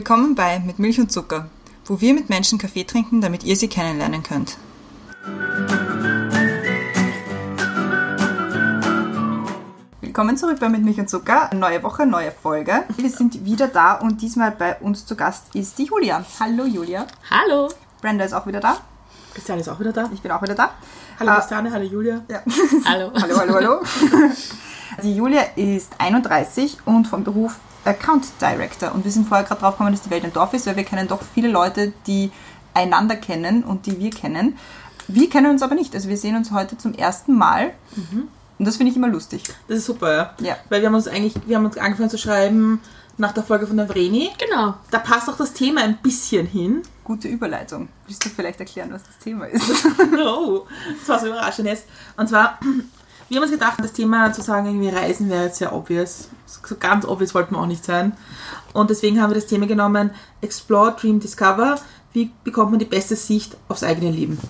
Willkommen bei Mit Milch und Zucker, wo wir mit Menschen Kaffee trinken, damit ihr sie kennenlernen könnt. Willkommen zurück bei Mit Milch und Zucker. Neue Woche, neue Folge. Wir sind wieder da und diesmal bei uns zu Gast ist die Julia. Hallo Julia. Hallo. Brenda ist auch wieder da. Christiane ist auch wieder da. Ich bin auch wieder da. Hallo Ah. Christiane, hallo Julia. Ja. Hallo. hallo, hallo, hallo. Die Julia ist 31 und vom Beruf Account Director. Und wir sind vorher gerade drauf gekommen, dass die Welt ein Dorf ist, weil wir kennen doch viele Leute, die einander kennen und die wir kennen. Wir kennen uns aber nicht. Also wir sehen uns heute zum ersten Mal. Und das finde ich immer lustig. Das ist super, ja. Ja. Weil wir haben uns eigentlich, wir haben uns angefangen zu schreiben nach der Folge von der Vreni. Genau. Da passt auch das Thema ein bisschen hin. Gute Überleitung. Willst du vielleicht erklären, was das Thema ist? oh, das war so überraschend jetzt. Und zwar, wir haben uns gedacht, das Thema zu sagen, irgendwie Reisen wäre jetzt sehr obvious. So ganz obvious wollten wir auch nicht sein. Und deswegen haben wir das Thema genommen, Explore, Dream, Discover. Wie bekommt man die beste Sicht aufs eigene Leben?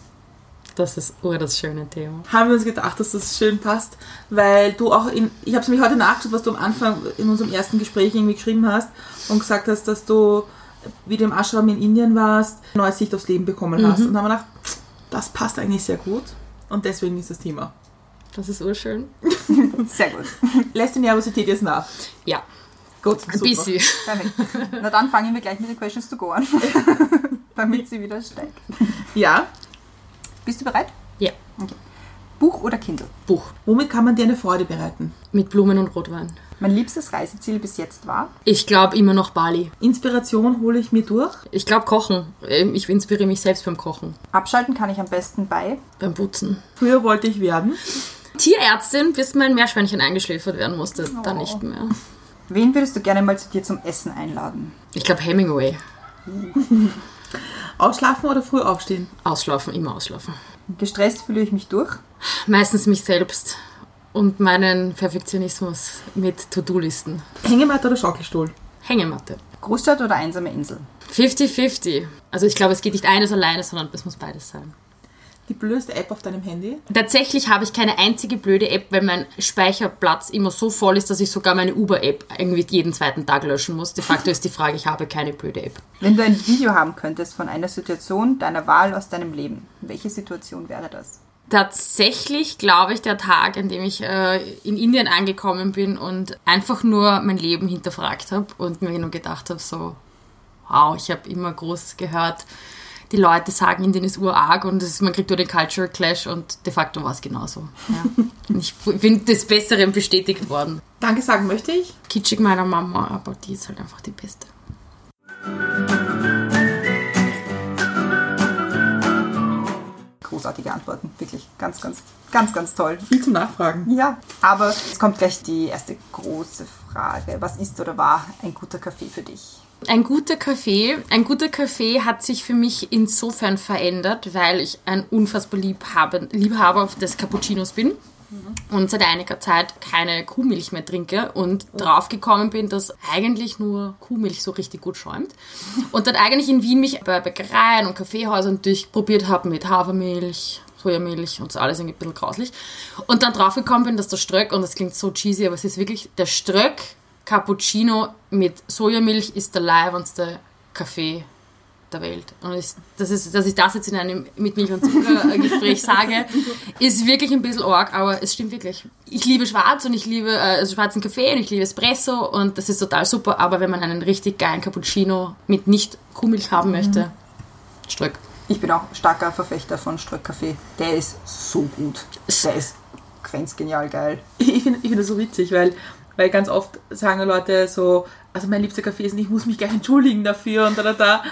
Das ist oh, das schöne Thema. haben wir uns gedacht, dass das schön passt, weil du auch in, ich habe es mir heute nachgeschaut, was du am Anfang in unserem ersten Gespräch irgendwie geschrieben hast und gesagt hast, dass du, wie du im Ashram in Indien warst, eine neue Sicht aufs Leben bekommen hast. Und haben wir gedacht, das passt eigentlich sehr gut und deswegen ist das Thema. Das ist urschön. Sehr gut. Lässt die Nervosität jetzt nach? Ja, Gut, ein bisschen. Na dann fangen wir gleich mit den Questions to go an. Damit sie wieder steigt. Ja, Bist du bereit? Ja. Buch oder Kindle? Buch. womit kann man dir eine Freude bereiten? Mit Blumen und Rotwein. Mein liebstes Reiseziel bis jetzt war? Ich glaube immer noch Bali. Inspiration hole ich mir durch. Ich glaube Kochen. Ähm, Ich inspiriere mich selbst beim Kochen. Abschalten kann ich am besten bei. Beim Putzen. Früher wollte ich werden. Tierärztin, bis mein Meerschweinchen eingeschläfert werden musste. Dann Oh. nicht mehr. Wen würdest du gerne mal zu dir zum Essen einladen? Ich glaube Hemingway. Ausschlafen oder früh aufstehen? Ausschlafen, immer ausschlafen. Gestresst fühle ich mich durch. Meistens mich selbst und meinen Perfektionismus mit To-Do-Listen. Hängematte oder Schaukelstuhl? Hängematte. Großstadt oder einsame Insel? 50-50. Also ich glaube, es geht nicht eines alleine, sondern es muss beides sein. Die blödste App auf deinem Handy? Tatsächlich habe ich keine einzige blöde App, weil mein Speicherplatz immer so voll ist, dass ich sogar meine Uber-App irgendwie jeden zweiten Tag löschen muss. De facto ist die Frage, ich habe keine blöde App. Wenn du ein Video haben könntest von einer Situation deiner Wahl aus deinem Leben, welche Situation wäre das? Tatsächlich glaube ich, der Tag, an dem ich äh, in Indien angekommen bin und einfach nur mein Leben hinterfragt habe und mir nur gedacht habe, so, wow, ich habe immer groß gehört, die Leute sagen, Indien ist urarg und es, man kriegt nur den Culture Clash und de facto war es genauso. Ja. Ich bin des Besseren bestätigt worden. Danke sagen möchte ich. kitschig meiner Mama, aber die ist halt einfach die Beste. Großartige Antworten, wirklich. Ganz, ganz, ganz, ganz toll. Viel zum Nachfragen. Ja, aber es kommt gleich die erste große Frage. Was ist oder war ein guter Kaffee für dich? Ein guter Kaffee, ein guter Kaffee hat sich für mich insofern verändert, weil ich ein unfassbar Liebhaber, Liebhaber des Cappuccinos bin und seit einiger Zeit keine Kuhmilch mehr trinke und draufgekommen bin, dass eigentlich nur Kuhmilch so richtig gut schäumt. Und dann eigentlich in Wien mich bei Bäckereien und Kaffeehäusern durchprobiert habe mit Hafermilch, Sojamilch und so alles irgendwie ein bisschen grauslich. Und dann draufgekommen bin, dass der Ströck, und das klingt so cheesy, aber es ist wirklich der Ströck Cappuccino mit Sojamilch ist der leibendste Kaffee der Welt. Und ich, das ist, dass ich das jetzt in einem mit Milch und Zucker Gespräch sage, ist wirklich ein bisschen arg, aber es stimmt wirklich. Ich liebe Schwarz und ich liebe äh, also schwarzen Kaffee und ich liebe Espresso und das ist total super, aber wenn man einen richtig geilen Cappuccino mit nicht Kuhmilch haben möchte, Ströck. Ich bin auch starker Verfechter von Ströck-Kaffee. Der ist so gut. Der ist grenzgenial geil. Ich finde ich find das so witzig, weil, weil ganz oft sagen Leute so, also mein liebster Kaffee ist, und ich muss mich gleich entschuldigen dafür und da, da, da.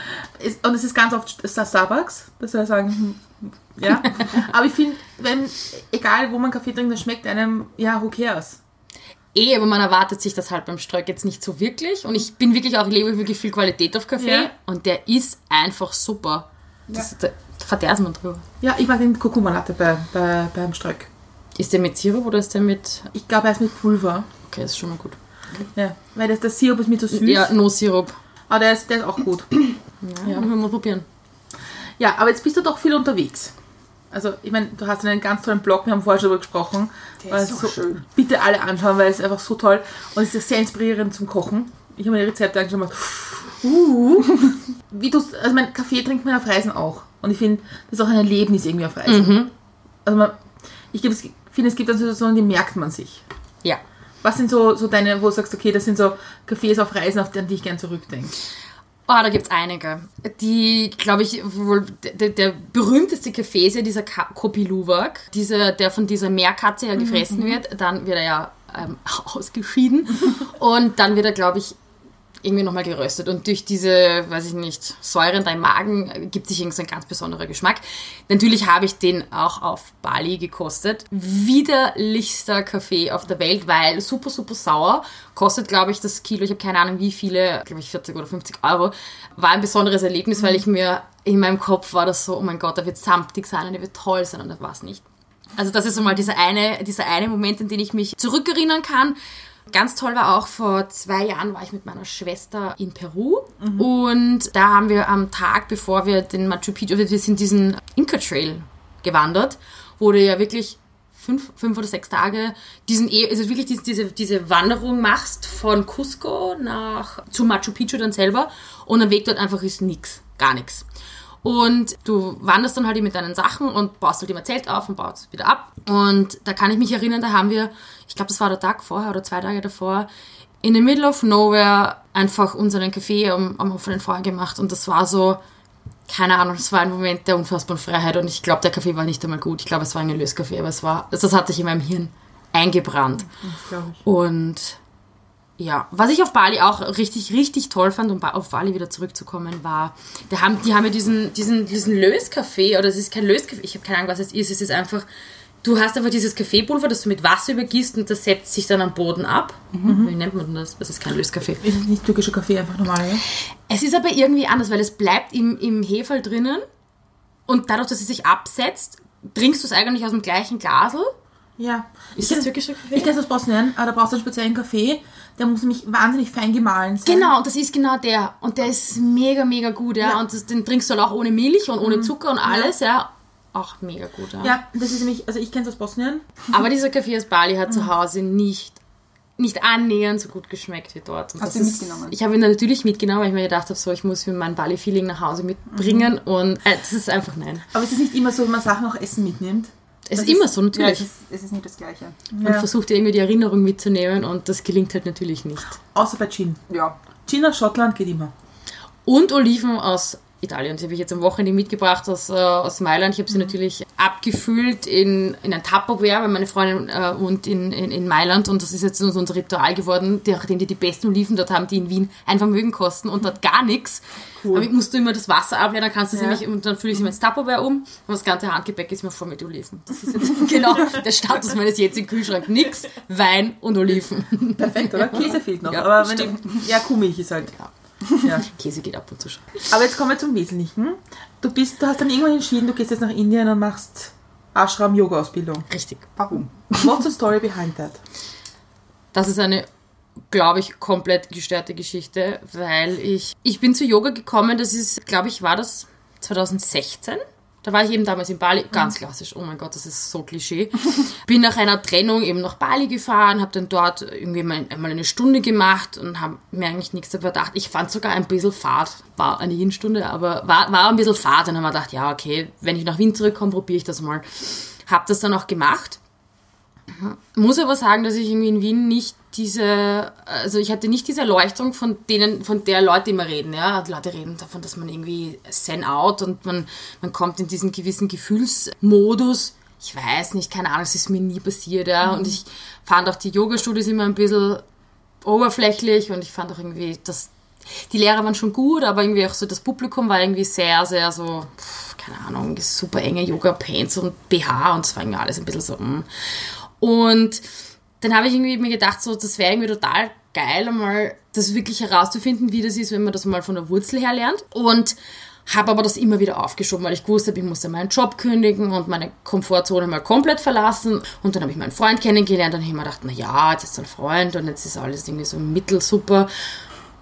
Und es ist ganz oft ist das Starbucks, dass wir sagen, hm, ja. Aber ich finde, wenn, egal wo man Kaffee trinkt, das schmeckt einem, ja, who cares? Eh, aber man erwartet sich das halt beim Ströck jetzt nicht so wirklich. Und ich bin wirklich auch, ich lebe wirklich viel Qualität auf Kaffee. Ja. Und der ist einfach super. Das, Da verderbt man drüber. Ja, ich mag den Kurkuma-Latte bei, bei, beim Ströck. Ist der mit Sirup oder ist der mit. Ich glaube, er ist mit Pulver. Okay, ist schon mal gut. Ja, weil das, das Sirup ist mir zu süß. Ja, no Sirup. Aber der ist, der ist auch gut. Ja, ja. mal probieren. Ja, aber jetzt bist du doch viel unterwegs. Also, ich meine, du hast einen ganz tollen Blog, wir haben vorher schon darüber gesprochen. Der Weil ist so es schön. Bitte alle anschauen, weil es ist einfach so toll und es ist sehr inspirierend zum Kochen. Ich habe mir die Rezepte angeschaut und Uh. Wie du, also mein Kaffee trinkt man auf Reisen auch. Und ich finde, das ist auch ein Erlebnis irgendwie auf Reisen. Also man, ich finde, es gibt dann Situationen, die merkt man sich. Ja. Was sind so, so deine, wo du sagst, okay, das sind so Cafés auf Reisen, auf die, an die ich gern zurückdenke? Oh, da gibt's einige. Die, glaube ich, wohl der, der berühmteste Café ist ja dieser Ka- Kopi Luwak, dieser, der von dieser Meerkatze ja gefressen wird. Dann wird er ja ähm, ausgeschieden. Und dann wird er, glaube ich, irgendwie nochmal geröstet. Und durch diese, weiß ich nicht, Säure in deinem Magen äh, gibt sich irgendwie so ein ganz besonderer Geschmack. Natürlich habe ich den auch auf Bali gekostet. Widerlichster Kaffee auf der Welt, weil super, super sauer. Kostet, glaube ich, das Kilo, ich habe keine Ahnung wie viele, glaube ich 40 oder 50 Euro. War ein besonderes Erlebnis, weil ich mir in meinem Kopf war das so, oh mein Gott, der wird samtig sein und der wird toll sein und das war es nicht. Also das ist so mal dieser eine, dieser eine Moment, an den ich mich zurückerinnern kann. Ganz toll war auch, vor zwei Jahren war ich mit meiner Schwester in Peru und da haben wir am Tag, bevor wir den Machu Picchu, wir sind diesen Inca Trail gewandert, wo du ja wirklich fünf, fünf oder sechs Tage diesen, eh- also wirklich diese, diese, diese Wanderung machst von Cusco nach, zu Machu Picchu dann selber und am Weg dort einfach ist nix, gar nichts. Und du wanderst dann halt mit deinen Sachen und baust halt immer Zelt auf und baust es wieder ab. Und da kann ich mich erinnern, da haben wir, ich glaube, das war der Tag vorher oder zwei Tage davor, in the middle of nowhere einfach unseren Kaffee am, am offenen Feuer gemacht. Und das war so, keine Ahnung, das war ein Moment der unfassbaren Freiheit. Und ich glaube, der Kaffee war nicht einmal gut. Ich glaube, es war ein Erlöskaffee, aber es war, das hat sich in meinem Hirn eingebrannt. Und ja, was ich auf Bali auch richtig, richtig toll fand, um auf Bali wieder zurückzukommen, war, die haben, die haben ja diesen, diesen, diesen Löskaffee, oder es ist kein Löskaffee, ich habe keine Ahnung, was es ist, es ist einfach, du hast einfach dieses Kaffeepulver, das du mit Wasser übergießt und das setzt sich dann am Boden ab. Wie nennt man das? Das ist kein Löskaffee. Ist es nicht türkischer Kaffee, einfach normal, ja? Es ist aber irgendwie anders, weil es bleibt im, im Hefe drinnen und dadurch, dass es sich absetzt, trinkst du es eigentlich aus dem gleichen Glasel. Ja. Ist ich das türkischer Kaffee? Ich kenne es aus Bosnien, aber da brauchst du einen speziellen Kaffee. Der muss nämlich wahnsinnig fein gemahlen sein. Genau, das ist genau der. Und der ist mega, mega gut, ja. Ja. Mhm. Und das, den trinkst du halt auch ohne Milch und ohne Zucker und alles, ja. Auch mega gut, ja. Ja, das ist nämlich, also ich kenne es aus Bosnien. Aber dieser Kaffee aus Bali hat Mhm. zu Hause nicht, nicht annähernd so gut geschmeckt wie dort. Und Hast du ist- mitgenommen? Ich habe ihn natürlich mitgenommen, weil ich mir gedacht habe, so, ich muss mir mein Bali-Feeling nach Hause mitbringen. Mhm. Und äh, das ist einfach nein. Aber es ist nicht immer so, wenn man Sachen auch essen mitnimmt. Es Das ist immer ist- so, Ja, natürlich. es ist, es ist nicht das Gleiche. Man versucht irgendwie die Erinnerung mitzunehmen und das gelingt halt natürlich nicht. Außer bei Gin. Ja. Gin aus Schottland geht immer. Und Oliven aus Italien. Die habe ich jetzt am Wochenende mitgebracht aus, äh, aus Mailand. Ich habe sie natürlich abgefüllt in, in ein Tupperware, weil meine Freundin äh, wohnt in, in, in Mailand und das ist jetzt so unser Ritual geworden, die- nachdem die die besten Oliven dort haben, die in Wien ein Vermögen kosten und dort gar nichts. Damit musst du immer das Wasser ableeren, dann kannst du sie Ja. nämlich, und dann fülle ich sie mir ins Tupperware um und das ganze Handgepäck ist mir voll mit Oliven. Das ist jetzt genau der Status meines jetzigen Kühlschranks. Nix, Wein und Oliven. Perfekt, oder? Käse fehlt noch. Ja, aber wenn stimmt. die, ja, Kuhmilch ist halt. Ja. Käse geht ab und zu schon. Aber jetzt kommen wir zum Wesentlichen. Du bist, du hast dann irgendwann entschieden, du gehst jetzt nach Indien und machst Ashram-Yoga-Ausbildung. Richtig. Warum? What's the story behind that? Das ist eine, glaube ich, komplett gestörte Geschichte, weil ich, ich bin zu Yoga gekommen, das ist, glaube ich, war das 2016. Da war ich eben damals in Bali, ganz klassisch, oh mein Gott, das ist so Klischee. Bin nach einer Trennung eben nach Bali gefahren, habe dann dort irgendwie mal, einmal eine Stunde gemacht und habe mir eigentlich nichts dabei gedacht. Ich fand sogar ein bisschen Fahrt, war eine Hinstunde, aber war, war ein bisschen Fahrt. Dann haben wir gedacht, ja, okay, wenn ich nach Wien zurückkomme, probiere ich das mal. Habe das dann auch gemacht muss aber sagen, dass ich irgendwie in Wien nicht diese, also ich hatte nicht diese Erleuchtung von denen, von der Leute immer reden, ja. Die Leute reden davon, dass man irgendwie zen out und man, man kommt in diesen gewissen Gefühlsmodus. Ich weiß nicht, keine Ahnung, es ist mir nie passiert, ja. Und ich fand auch die Yoga-Studios immer ein bisschen oberflächlich und ich fand auch irgendwie, dass die Lehrer waren schon gut, aber irgendwie auch so das Publikum war irgendwie sehr, sehr so, pff, keine Ahnung, super enge Yoga-Pants und BH und es war irgendwie alles ein bisschen so, mm. Und dann habe ich irgendwie mir gedacht, so, das wäre irgendwie total geil, einmal das wirklich herauszufinden, wie das ist, wenn man das mal von der Wurzel her lernt. Und habe aber das immer wieder aufgeschoben, weil ich gewusst habe, ich musste meinen Job kündigen und meine Komfortzone mal komplett verlassen. Und dann habe ich meinen Freund kennengelernt und habe mir gedacht, na ja, jetzt ist ein Freund und jetzt ist alles irgendwie so mittelsuper.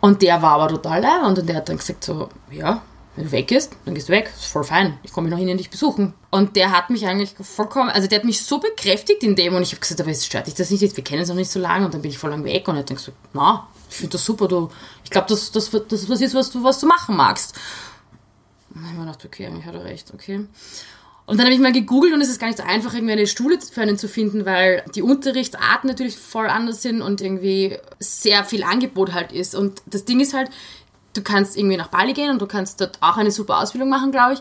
Und der war aber total leer und der hat dann gesagt so, ja, wenn du weg gehst, dann gehst du weg, ist voll fein, ich komme noch hin und dich besuchen. Und der hat mich eigentlich vollkommen, also der hat mich so bekräftigt in dem und ich habe gesagt, aber es stört dich das nicht, wir kennen uns noch nicht so lange und dann bin ich voll lang weg und er hat dann gesagt, na, ich finde das super, du, ich glaube, das, das, das was ist, was du, was du machen magst. Und dann habe ich mir gedacht, okay, eigentlich hat er recht, okay. Und dann habe ich mal gegoogelt und es ist gar nicht so einfach, irgendwie eine Schule für einen zu finden, weil die Unterrichtsarten natürlich voll anders sind und irgendwie sehr viel Angebot halt ist. Und das Ding ist halt, du kannst irgendwie nach Bali gehen und du kannst dort auch eine super Ausbildung machen, glaube ich.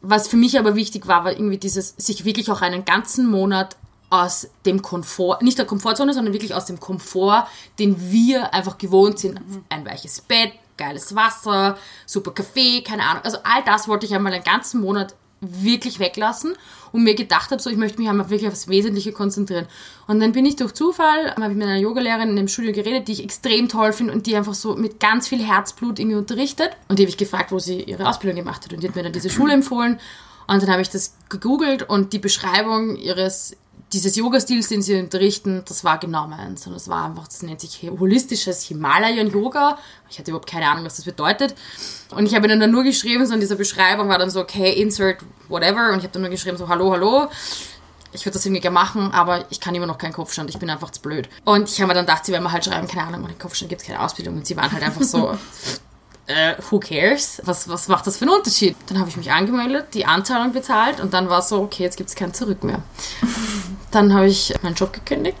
Was für mich aber wichtig war, war irgendwie dieses, sich wirklich auch einen ganzen Monat aus dem Komfort, nicht der Komfortzone, sondern wirklich aus dem Komfort, den wir einfach gewohnt sind. Ein weiches Bett, geiles Wasser, super Kaffee, keine Ahnung. Also all das wollte ich einmal einen ganzen Monat wirklich weglassen und mir gedacht habe, so ich möchte mich einmal wirklich auf das Wesentliche konzentrieren. Und dann bin ich durch Zufall, habe ich mit einer Yogalehrerin in dem Studio geredet, die ich extrem toll finde und die einfach so mit ganz viel Herzblut irgendwie unterrichtet. Und die habe ich gefragt, wo sie ihre Ausbildung gemacht hat. Und die hat mir dann diese Schule empfohlen. Und dann habe ich das gegoogelt und die Beschreibung ihres dieses Yoga-Stils, den sie unterrichten, das war genau meins. Und das war einfach, das nennt sich holistisches Himalayan-Yoga. Ich hatte überhaupt keine Ahnung, was das bedeutet. Und ich habe ihnen dann nur geschrieben, so in dieser Beschreibung war dann so, okay, insert whatever. Und ich habe dann nur geschrieben, so, hallo, hallo. Ich würde das irgendwie gerne machen, aber ich kann immer noch keinen Kopfstand. Ich bin einfach zu blöd. Und ich habe mir dann gedacht, sie werden mir halt schreiben, keine Ahnung, ohne Kopfstand gibt es keine Ausbildung. Und sie waren halt einfach so, äh, who cares? Was, was macht das für einen Unterschied? Dann habe ich mich angemeldet, die Anzahlung bezahlt und dann war es so, okay, jetzt gibt es kein Zurück mehr. Dann habe ich meinen Job gekündigt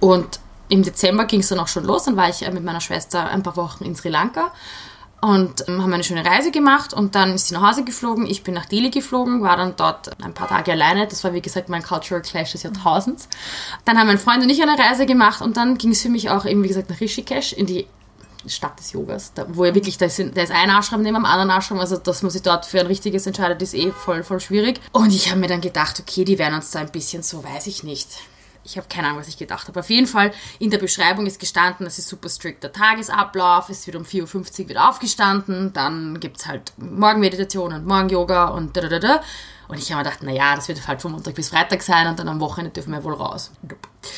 und im Dezember ging es dann auch schon los. Dann war ich mit meiner Schwester ein paar Wochen in Sri Lanka und ähm, haben eine schöne Reise gemacht und dann ist sie nach Hause geflogen. Ich bin nach Delhi geflogen, war dann dort ein paar Tage alleine. Das war wie gesagt mein Cultural Clash des Jahrtausends. Dann haben mein Freund und ich eine Reise gemacht und dann ging es für mich auch eben wie gesagt nach Rishikesh in die Stadt des Yogas, da, wo ja wirklich, da ist, da ist ein Ashram neben dem anderen Ashram, also dass man sich dort für ein richtiges entscheidet, ist eh voll, voll schwierig. Und ich habe mir dann gedacht, okay, die werden uns da ein bisschen so, weiß ich nicht. Ich habe keine Ahnung, was ich gedacht habe. Auf jeden Fall, in der Beschreibung ist gestanden, das ist super strikter Tagesablauf, es wird um 4.50 Uhr wieder aufgestanden, dann gibt es halt Morgenmeditation und Morgen-Yoga und da, da, da, da. Und ich habe mir gedacht, naja, das wird halt von Montag bis Freitag sein und dann am Wochenende dürfen wir wohl raus.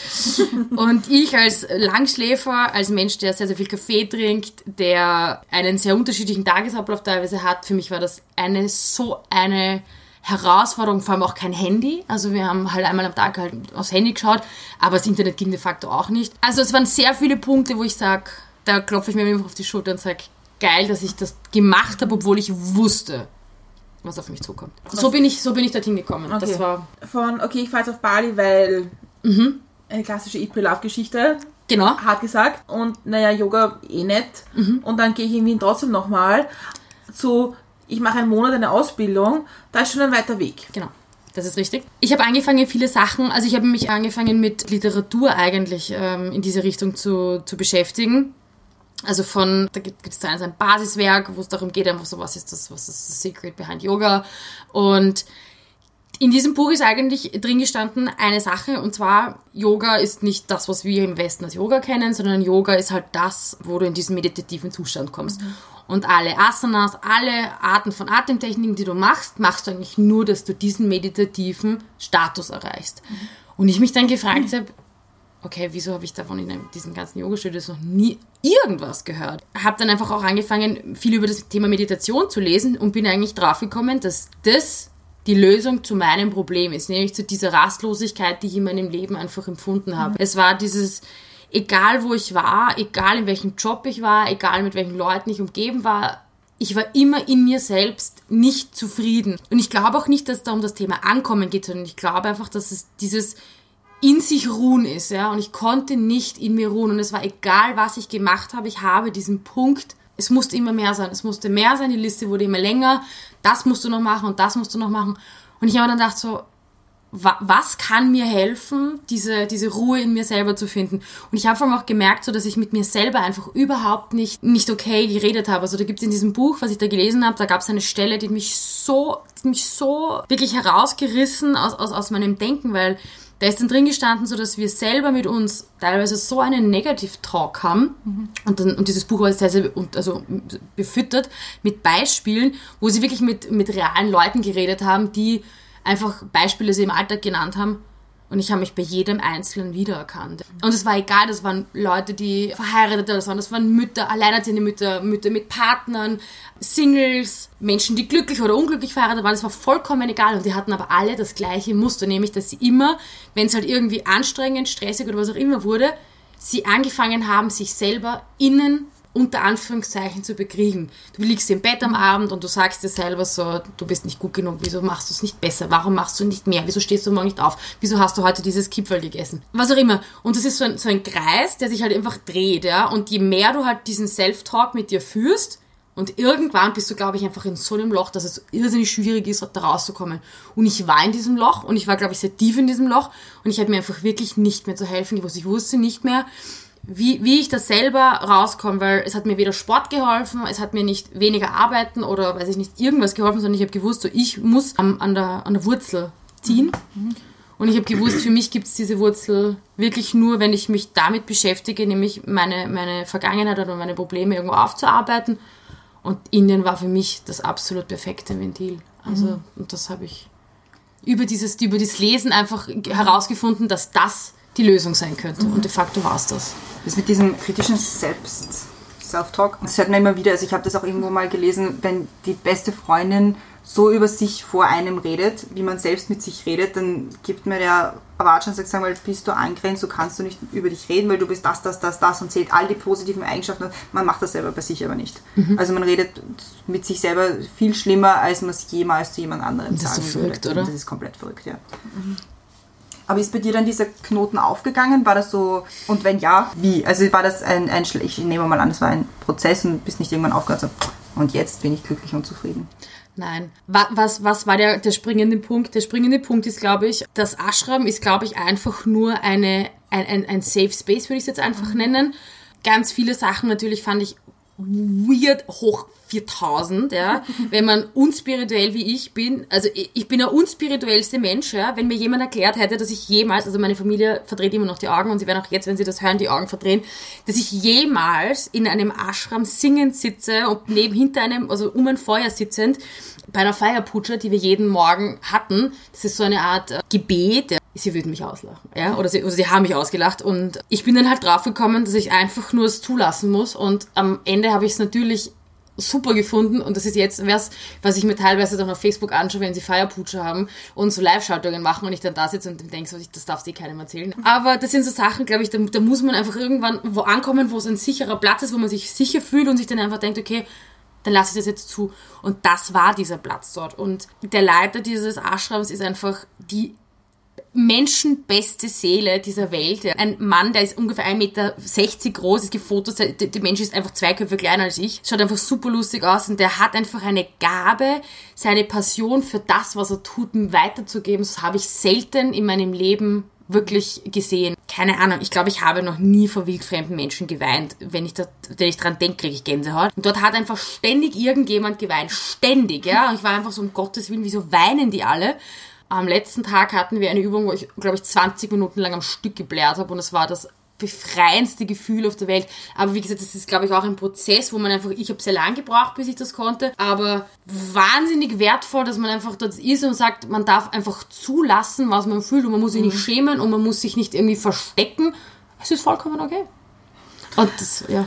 und ich als Langschläfer, als Mensch, der sehr, sehr viel Kaffee trinkt, der einen sehr unterschiedlichen Tagesablauf teilweise hat, für mich war das eine so eine Herausforderung, vor allem auch kein Handy. Also wir haben halt einmal am Tag halt aufs Handy geschaut, aber das Internet ging de facto auch nicht. Also es waren sehr viele Punkte, wo ich sage, da klopfe ich mir einfach auf die Schulter und sage, geil, dass ich das gemacht habe, obwohl ich wusste, was auf mich zukommt. So bin ich, so bin ich dorthin gekommen. Okay. Das war Von, okay, ich fahre jetzt auf Bali, weil Mhm. eine klassische Eat, Pray, Love-Geschichte, genau. hart gesagt. Und naja, Yoga eh nicht. Mhm. Und dann gehe ich in Wien trotzdem nochmal zu, ich mache einen Monat eine Ausbildung, da ist schon ein weiter Weg. Genau. Das ist richtig. Ich habe angefangen, viele Sachen, also ich habe mich angefangen mit Literatur eigentlich ähm, in diese Richtung zu, zu beschäftigen. Also von, da gibt es ein, ein Basiswerk, wo es darum geht, einfach so, was ist das, was ist das Secret behind Yoga. Und in diesem Buch ist eigentlich drin gestanden eine Sache, und zwar, Yoga ist nicht das, was wir im Westen als Yoga kennen, sondern Yoga ist halt das, wo du in diesen meditativen Zustand kommst. Und alle Asanas, alle Arten von Atemtechniken, die du machst, machst du eigentlich nur, dass du diesen meditativen Status erreichst. Und ich mich dann gefragt habe, okay, wieso habe ich davon in diesem ganzen Yoga-Studios noch nie irgendwas gehört? Habe dann einfach auch angefangen, viel über das Thema Meditation zu lesen und bin eigentlich draufgekommen, dass das die Lösung zu meinem Problem ist, nämlich zu dieser Rastlosigkeit, die ich in meinem Leben einfach empfunden habe. Es war dieses, egal wo ich war, egal in welchem Job ich war, egal mit welchen Leuten ich umgeben war, ich war immer in mir selbst nicht zufrieden. Und ich glaube auch nicht, dass es da um das Thema Ankommen geht, sondern ich glaube einfach, dass es dieses in sich ruhen ist, ja. Und ich konnte nicht in mir ruhen. Und es war egal, was ich gemacht habe, ich habe diesen Punkt, es musste immer mehr sein. Es musste mehr sein, die Liste wurde immer länger. Das musst du noch machen und das musst du noch machen. Und ich habe dann gedacht, so, wa- was kann mir helfen, diese, diese Ruhe in mir selber zu finden. Und ich habe vor allem auch gemerkt, so, dass ich mit mir selber einfach überhaupt nicht, nicht okay geredet habe. Also da gibt es in diesem Buch, was ich da gelesen habe, da gab es eine Stelle, die mich so, mich so wirklich herausgerissen aus, aus, aus meinem Denken, weil da ist dann drin gestanden, so dass wir selber mit uns teilweise so einen Negative Talk haben. Und, dann, und dieses Buch war sehr, sehr und- also, befüttert mit Beispielen, wo sie wirklich mit, mit realen Leuten geredet haben, die einfach Beispiele sie im Alltag genannt haben. Und ich habe mich bei jedem Einzelnen wiedererkannt. Und es war egal, das waren Leute, die verheiratet waren, das waren Mütter, alleinerziehende Mütter, Mütter mit Partnern, Singles, Menschen, die glücklich oder unglücklich verheiratet waren, das war vollkommen egal. Und die hatten aber alle das gleiche Muster, nämlich, dass sie immer, wenn es halt irgendwie anstrengend, stressig oder was auch immer wurde, sie angefangen haben, sich selber innen unter Anführungszeichen zu bekriegen. Du liegst im Bett am Abend und du sagst dir selber so, du bist nicht gut genug, wieso machst du es nicht besser? Warum machst du nicht mehr? Wieso stehst du morgen nicht auf? Wieso hast du heute dieses Kipferl gegessen? Was auch immer. Und das ist so ein, so ein Kreis, der sich halt einfach dreht, ja. Und je mehr du halt diesen Self-Talk mit dir führst, und irgendwann bist du, glaube ich, einfach in so einem Loch, dass es irrsinnig schwierig ist, da rauszukommen. Und ich war in diesem Loch und ich war, glaube ich, sehr tief in diesem Loch und ich habe mir einfach wirklich nicht mehr zu helfen gewusst. Ich wusste nicht mehr, wie, wie ich da selber rauskomme, weil es hat mir weder Sport geholfen, es hat mir nicht weniger arbeiten oder weiß ich nicht, irgendwas geholfen, sondern ich habe gewusst, so ich muss an, an, der, an der Wurzel ziehen. Und ich habe gewusst, für mich gibt es diese Wurzel wirklich nur, wenn ich mich damit beschäftige, nämlich meine, meine Vergangenheit oder meine Probleme irgendwo aufzuarbeiten. Und Indien war für mich das absolut perfekte Ventil. Also, mhm. und das habe ich über dieses, über das Lesen einfach herausgefunden, dass das die Lösung sein könnte. Mhm. Und de facto war es das. Das mit diesem kritischen Selbst, Self-Talk, das hört man immer wieder. Also ich habe das auch irgendwo mal gelesen, wenn die beste Freundin so über sich vor einem redet, wie man selbst mit sich redet, dann gibt mir der Erwartung sagt, sagen, weil bist du angrenzt, so kannst du nicht über dich reden, weil du bist das, das, das, das und zählt all die positiven Eigenschaften. Man macht das selber bei sich aber nicht. Mhm. Also man redet mit sich selber viel schlimmer, als man es jemals zu jemand anderem das sagen ist so verrückt, würde. oder? Das ist komplett verrückt, ja. Mhm. Aber ist bei dir dann dieser Knoten aufgegangen? War das so, und wenn ja, wie? Also war das ein, ein ich nehme mal an, das war ein Prozess und bist nicht irgendwann aufgehört, so, und jetzt bin ich glücklich und zufrieden. Nein. Was, was war der, der springende Punkt? Der springende Punkt ist, glaube ich, das Ashram ist, glaube ich, einfach nur eine, ein, ein, ein Safe Space, würde ich es jetzt einfach nennen. Ganz viele Sachen natürlich fand ich weird hoch 4000, ja, wenn man unspirituell wie ich bin, also ich bin der unspirituellste Mensch, ja, wenn mir jemand erklärt hätte, dass ich jemals, also meine Familie verdreht immer noch die Augen und sie werden auch jetzt, wenn sie das hören, die Augen verdrehen, dass ich jemals in einem Ashram singend sitze und neben hinter einem, also um ein Feuer sitzend, bei einer Feierputscher, die wir jeden Morgen hatten, das ist so eine Art äh, Gebet, ja, sie würden mich auslachen, ja, oder sie, oder sie haben mich ausgelacht und ich bin dann halt draufgekommen, dass ich einfach nur es zulassen muss und am Ende habe ich es natürlich super gefunden und das ist jetzt was, was ich mir teilweise dann auf Facebook anschaue, wenn sie Feierputscher haben und so Live-Schaltungen machen und ich dann da sitze und denke so, das darfst du eh keinem erzählen. Aber das sind so Sachen, glaube ich, da, da muss man einfach irgendwann wo ankommen, wo es ein sicherer Platz ist, wo man sich sicher fühlt und sich dann einfach denkt, okay, dann lasse ich das jetzt zu. Und das war dieser Platz dort. Und der Leiter dieses Ashrams ist einfach die menschenbeste Seele dieser Welt. Ein Mann, der ist ungefähr 1,60 Meter groß, es gibt Fotos, der, der Mensch ist einfach zwei Köpfe kleiner als ich, schaut einfach super lustig aus und der hat einfach eine Gabe, seine Passion für das, was er tut, weiterzugeben. Das habe ich selten in meinem Leben wirklich gesehen. Keine Ahnung, ich glaube, ich habe noch nie vor wildfremden Menschen geweint. Wenn ich, da, wenn ich dran denke, kriege ich Gänsehaut. Und dort hat einfach ständig irgendjemand geweint. Ständig, ja. Und ich war einfach so, um Gottes Willen, wieso weinen die alle? Am letzten Tag hatten wir eine Übung, wo ich, glaube ich, 20 Minuten lang am Stück geblärt habe und es war das befreiendste Gefühl auf der Welt. Aber wie gesagt, das ist, glaube ich, auch ein Prozess, wo man einfach, ich habe sehr lange gebraucht, bis ich das konnte, aber wahnsinnig wertvoll, dass man einfach dort ist und sagt, man darf einfach zulassen, was man fühlt und man muss sich nicht mhm. schämen und man muss sich nicht irgendwie verstecken. Es ist vollkommen okay. Und das, ja.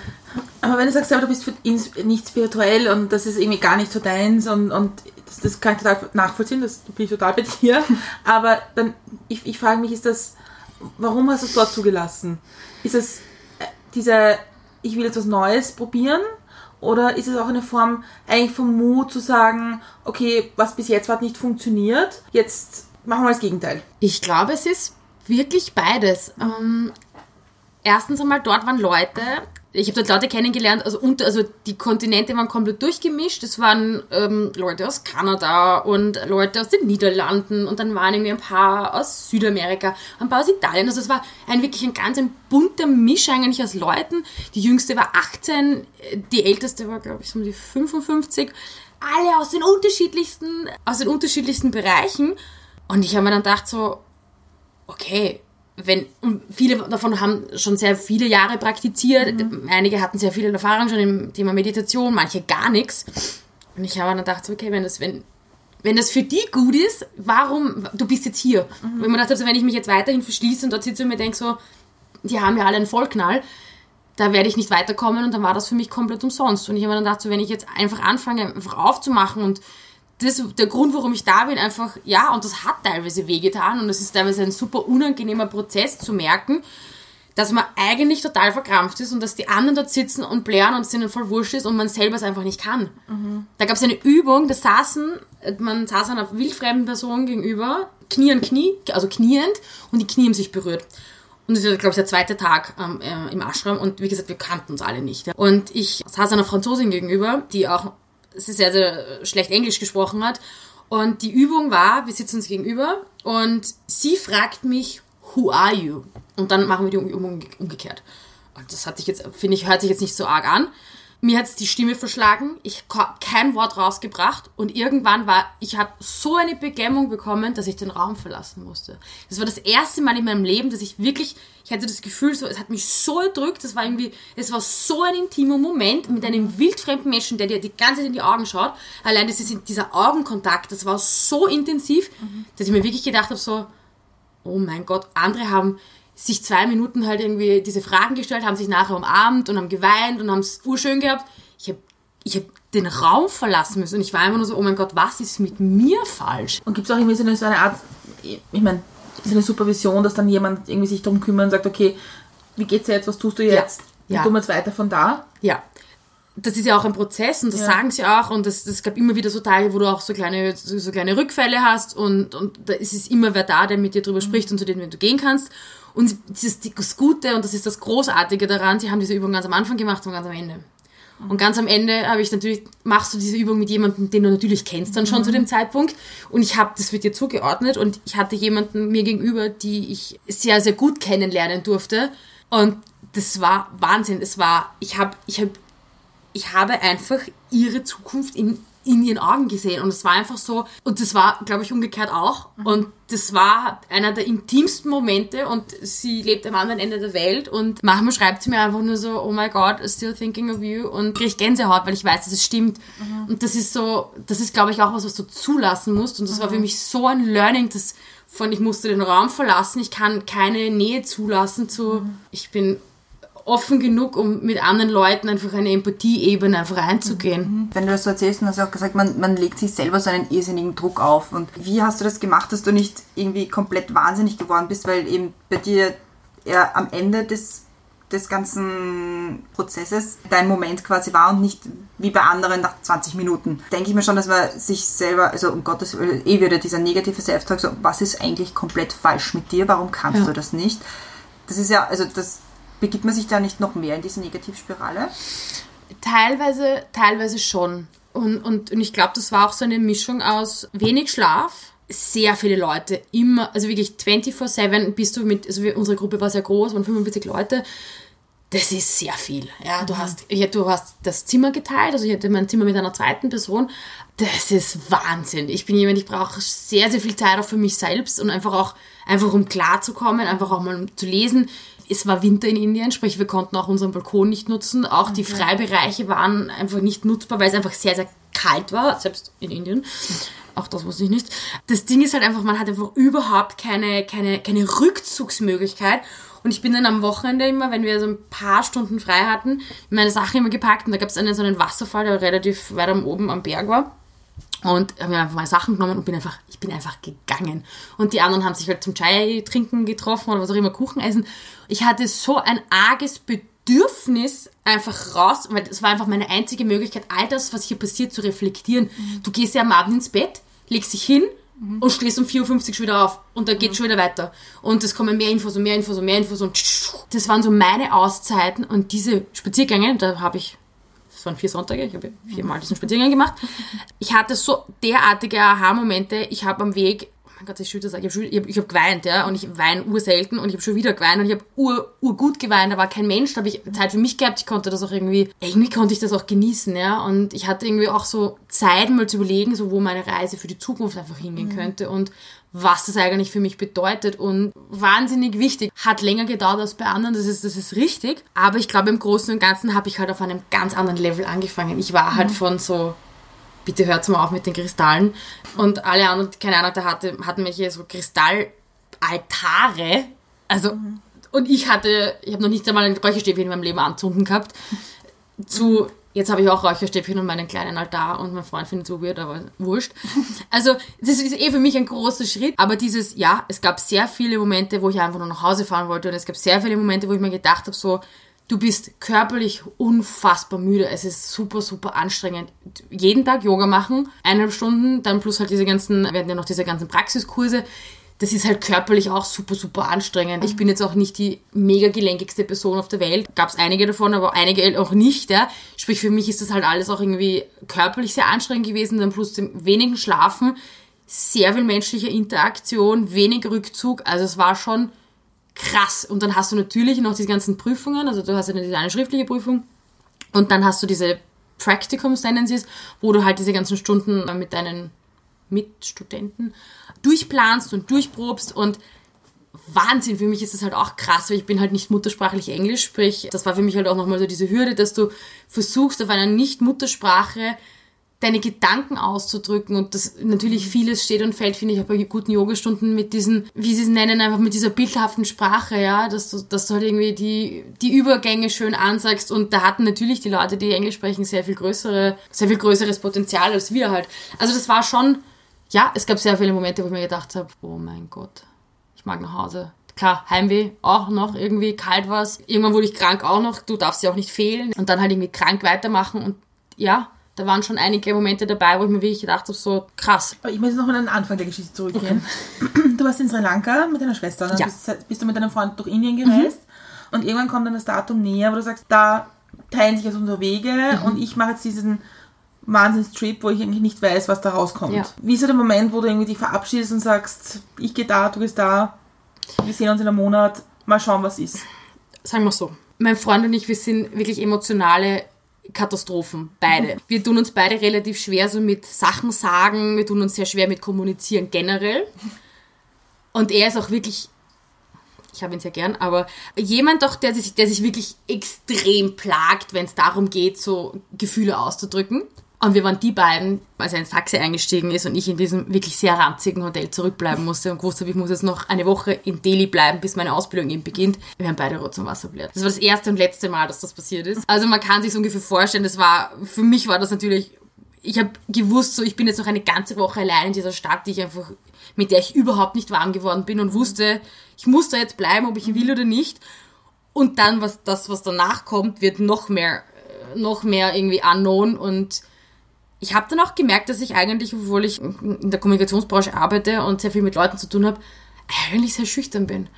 Aber wenn du sagst, du bist nicht spirituell und das ist irgendwie gar nicht so deins und, und das, das kann ich total nachvollziehen, das bin ich total bei dir. Aber dann, ich, ich frage mich, ist das, warum hast du es dort zugelassen? Ist es äh, dieser, ich will etwas Neues probieren? Oder ist es auch eine Form eigentlich vom Mut zu sagen, okay, was bis jetzt hat nicht funktioniert, jetzt machen wir das Gegenteil? Ich glaube, es ist wirklich beides. Ähm, erstens einmal, dort waren Leute, ich habe dort Leute kennengelernt, also, unter, also die Kontinente waren komplett durchgemischt. Es waren ähm, Leute aus Kanada und Leute aus den Niederlanden und dann waren irgendwie ein paar aus Südamerika, ein paar aus Italien. Also es war ein wirklich ein ganz ein bunter Misch eigentlich aus Leuten. Die jüngste war 18, die älteste war, glaube ich, so um die 55. Alle aus den unterschiedlichsten, aus den unterschiedlichsten Bereichen. Und ich habe mir dann gedacht so, okay, wenn, viele davon haben schon sehr viele Jahre praktiziert, mhm. einige hatten sehr viel Erfahrung schon im Thema Meditation, manche gar nichts. Und ich habe dann gedacht, okay, wenn das, wenn, wenn das für die gut ist, warum, du bist jetzt hier. Mhm. Wenn man dachte, also wenn ich mich jetzt weiterhin verschließe und dort sitze und mir denke so, die haben ja alle einen Vollknall, da werde ich nicht weiterkommen und dann war das für mich komplett umsonst. Und ich habe mir dann gedacht, so, wenn ich jetzt einfach anfange, einfach aufzumachen und das der Grund, warum ich da bin, einfach, ja, und das hat teilweise wehgetan und es ist teilweise ein super unangenehmer Prozess zu merken, dass man eigentlich total verkrampft ist und dass die anderen dort sitzen und blären und es ihnen voll wurscht ist und man selber es einfach nicht kann. Da gab es eine Übung, da saßen, man saß einer wildfremden Person gegenüber, Knie an Knie, also kniend, und die Knie haben sich berührt. Und das ist, glaube ich, der zweite Tag ähm, äh, im Ashram. Und wie gesagt, wir kannten uns alle nicht. Und ich saß einer Franzosin gegenüber, die auch sehr, sehr schlecht Englisch gesprochen hat. Und die Übung war, wir sitzen uns gegenüber und sie fragt mich, who are you? Und dann machen wir die Übung umgekehrt. Und das hat sich jetzt, finde ich, hört sich jetzt nicht so arg an. Mir hat die Stimme verschlagen, ich habe kein Wort rausgebracht und irgendwann war, ich habe so eine Beklemmung bekommen, dass ich den Raum verlassen musste. Das war das erste Mal in meinem Leben, dass ich wirklich, ich hatte das Gefühl, so, es hat mich so erdrückt, das war irgendwie, es war so ein intimer Moment mit einem wildfremden Menschen, der dir die ganze Zeit in die Augen schaut. Allein das ist dieser Augenkontakt, das war so intensiv, dass ich mir wirklich gedacht habe, so, oh mein Gott, andere haben sich zwei Minuten halt irgendwie diese Fragen gestellt, haben sich nachher umarmt und haben geweint und haben es urschön gehabt. Ich habe ich hab den Raum verlassen müssen und ich war einfach nur so, oh mein Gott, was ist mit mir falsch? Und gibt es auch irgendwie so eine, so eine Art, ich meine, so eine Supervision, dass dann jemand irgendwie sich darum kümmert und sagt, okay, wie geht's dir jetzt, was tust du jetzt? Ja. Und tun wir jetzt weiter von da? Ja. Das ist ja auch ein Prozess und das Ja. sagen sie auch und es das gab immer wieder so Tage, wo du auch so kleine, so, so kleine Rückfälle hast und, und da ist es immer wer da, der mit dir drüber spricht und zu dem du gehen kannst. Und das ist das Gute und das ist das Großartige daran, sie haben diese Übung ganz am Anfang gemacht und ganz am Ende. Und ganz am Ende habe ich natürlich, machst du diese Übung mit jemandem, den du natürlich kennst dann schon zu dem Zeitpunkt. Und ich habe, das wird dir zugeordnet und ich hatte jemanden mir gegenüber, die ich sehr, sehr gut kennenlernen durfte. Und das war Wahnsinn. Es war, ich habe, ich habe, ich habe einfach ihre Zukunft in, in ihren Augen gesehen. Und es war einfach so, und das war, glaube ich, umgekehrt auch. Und das war einer der intimsten Momente und sie lebt am anderen Ende der Welt und manchmal schreibt sie mir einfach nur so, oh my God, still thinking of you und kriege ich Gänsehaut, weil ich weiß, dass es stimmt. Und das ist so, das ist, glaube ich, auch was, was du zulassen musst. Und das war für mich so ein Learning, das von ich musste den Raum verlassen, ich kann keine Nähe zulassen zu, ich bin offen genug, um mit anderen Leuten einfach eine Empathieebene einfach einzugehen. Wenn du das so erzählst, und hast du auch gesagt, man, man legt sich selber so einen irrsinnigen Druck auf. Und wie hast du das gemacht, dass du nicht irgendwie komplett wahnsinnig geworden bist, weil eben bei dir eher am Ende des, des ganzen Prozesses dein Moment quasi war und nicht wie bei anderen nach 20 Minuten. Denke ich mir schon, dass man sich selber, also um Gottes Willen, eh wieder dieser negative Self-Talk, so, was ist eigentlich komplett falsch mit dir, warum kannst Ja. du das nicht? Das ist ja, also das begibt man sich da nicht noch mehr in diese Negativspirale? Teilweise, teilweise schon. Und, und, und ich glaube, das war auch so eine Mischung aus wenig Schlaf, sehr viele Leute, immer, also wirklich 24-7 bist du mit, also unsere Gruppe war sehr groß, waren 45 Leute. Das ist sehr viel. Ja, du hast, ja, du hast das Zimmer geteilt, also ich hatte mein Zimmer mit einer zweiten Person. Das ist Wahnsinn. Ich bin jemand, ich brauche sehr, sehr viel Zeit auch für mich selbst und einfach auch, einfach um klarzukommen, einfach auch mal zu lesen. Es war Winter in Indien, sprich, wir konnten auch unseren Balkon nicht nutzen. Auch die Freibereiche waren einfach nicht nutzbar, weil es einfach sehr, sehr kalt war, selbst in Indien. Auch das wusste ich nicht. Das Ding ist halt einfach, man hat einfach überhaupt keine, keine, keine Rückzugsmöglichkeit. Und ich bin dann am Wochenende immer, wenn wir so ein paar Stunden frei hatten, meine Sachen immer gepackt und da gab es einen so einen Wasserfall, der relativ weit am oben am Berg war. Und habe mir einfach meine Sachen genommen und bin einfach, ich bin einfach gegangen. Und die anderen haben sich halt zum Chai trinken getroffen oder was auch immer, Kuchen essen. Ich hatte so ein arges Bedürfnis einfach raus, weil das war einfach meine einzige Möglichkeit, all das, was hier passiert, zu reflektieren. Du gehst ja am Abend ins Bett, legst dich hin und stehst um 4.50 Uhr schon wieder auf und dann geht schon wieder weiter. Und es kommen mehr Infos und mehr Infos und mehr Infos und das waren so meine Auszeiten und diese Spaziergänge, da habe ich das waren vier Sonntage, ich habe viermal diesen Spaziergang gemacht. Ich hatte so derartige Aha-Momente. Ich habe am Weg, oh mein Gott, ich schütte sagen, ich habe hab, hab geweint, ja, und ich weine urselten und ich habe schon wieder geweint und ich habe ur, urgut geweint, da war kein Mensch, da habe ich Zeit für mich gehabt, ich konnte das auch irgendwie, irgendwie konnte ich das auch genießen, ja, und ich hatte irgendwie auch so Zeit mal zu überlegen, so wo meine Reise für die Zukunft einfach hingehen könnte und was das eigentlich für mich bedeutet und wahnsinnig wichtig. Hat länger gedauert als bei anderen, das ist, das ist richtig. Aber ich glaube, im Großen und Ganzen habe ich halt auf einem ganz anderen Level angefangen. Ich war halt von so, bitte hört's mal auf mit den Kristallen. Und alle anderen, keine Ahnung, da hatte, hatten welche so Kristallaltare. Also, und ich hatte, ich habe noch nicht einmal ein Räucherstäbchen in meinem Leben anzünden gehabt. Zu, Jetzt habe ich auch Räucherstäbchen und meinen kleinen Altar und mein Freund findet es so weird, aber wurscht. Also, das ist eh für mich ein großer Schritt. Aber dieses, ja, es gab sehr viele Momente, wo ich einfach nur nach Hause fahren wollte und es gab sehr viele Momente, wo ich mir gedacht habe, so, du bist körperlich unfassbar müde. Es ist super, super anstrengend. Jeden Tag Yoga machen, eineinhalb Stunden, dann plus halt diese ganzen, hatten ja noch diese ganzen Praxiskurse. Das ist halt körperlich auch super, super anstrengend. Ich bin jetzt auch nicht die mega gelenkigste Person auf der Welt. Gab es einige davon, aber einige auch nicht. Ja. Sprich, für mich ist das halt alles auch irgendwie körperlich sehr anstrengend gewesen. Dann plus dem wenigen Schlafen, sehr viel menschliche Interaktion, wenig Rückzug. Also es war schon krass. Und dann hast du natürlich noch die ganzen Prüfungen, also du hast ja diese eine schriftliche Prüfung und dann hast du diese Practicums, nennen sie es, wo du halt diese ganzen Stunden mit deinen Mitstudenten durchplanst und durchprobst und Wahnsinn, für mich ist das halt auch krass, weil ich bin halt nicht muttersprachlich Englisch, sprich, das war für mich halt auch nochmal so diese Hürde, dass du versuchst auf einer Nicht-Muttersprache deine Gedanken auszudrücken und das natürlich mhm. vieles steht und fällt, finde ich, auch bei guten Yogastunden mit diesen, wie sie es nennen, einfach mit dieser bildhaften Sprache, ja, dass du, dass du halt irgendwie die, die Übergänge schön ansagst und da hatten natürlich die Leute, die Englisch sprechen, sehr viel größere, sehr viel größeres Potenzial als wir halt. Also das war schon, ja, es gab sehr viele Momente, wo ich mir gedacht habe, oh mein Gott, ich mag nach Hause. Klar, Heimweh auch noch, irgendwie kalt war's. Irgendwann wurde ich krank auch noch, du darfst ja auch nicht fehlen. Und dann halt irgendwie krank weitermachen und ja, da waren schon einige Momente dabei, wo ich mir wirklich gedacht habe, so krass. Aber ich muss noch mal an den Anfang der Geschichte zurückgehen. Okay. Du warst in Sri Lanka mit deiner Schwester, dann ja. bist, bist, du mit deinem Freund durch Indien gereist mhm. und irgendwann kommt dann das Datum näher, wo du sagst, da teilen sich jetzt unsere Wege mhm. und ich mache jetzt diesen Wahnsinnstrip, wo ich eigentlich nicht weiß, was da rauskommt. Ja. Wie ist so der Moment, wo du irgendwie dich verabschiedest und sagst, ich gehe da, du gehst da, wir sehen uns in einem Monat, mal schauen, was ist? Sagen wir so. Mein Freund und ich, wir sind wirklich emotionale Katastrophen, beide. Wir tun uns beide relativ schwer so mit Sachen sagen, wir tun uns sehr schwer mit kommunizieren generell. Und er ist auch wirklich, ich habe ihn sehr gern, aber jemand doch, der sich, der sich wirklich extrem plagt, wenn es darum geht, so Gefühle auszudrücken. Und wir waren die beiden, als er ins Taxi eingestiegen ist und ich in diesem wirklich sehr ranzigen Hotel zurückbleiben musste und gewusst habe, ich muss jetzt noch eine Woche in Delhi bleiben, bis meine Ausbildung eben beginnt. Wir haben beide rot zum Wasser bläht. Das war das erste und letzte Mal, dass das passiert ist. Also man kann sich so ungefähr vorstellen, das war, für mich war das natürlich, ich habe gewusst, so ich bin jetzt noch eine ganze Woche allein in dieser Stadt, die ich einfach, mit der ich überhaupt nicht warm geworden bin und wusste, ich muss da jetzt bleiben, ob ich will oder nicht. Und dann, was das, was danach kommt, wird noch mehr, noch mehr irgendwie unknown und ich habe dann auch gemerkt, dass ich eigentlich, obwohl ich in der Kommunikationsbranche arbeite und sehr viel mit Leuten zu tun habe, eigentlich sehr schüchtern bin.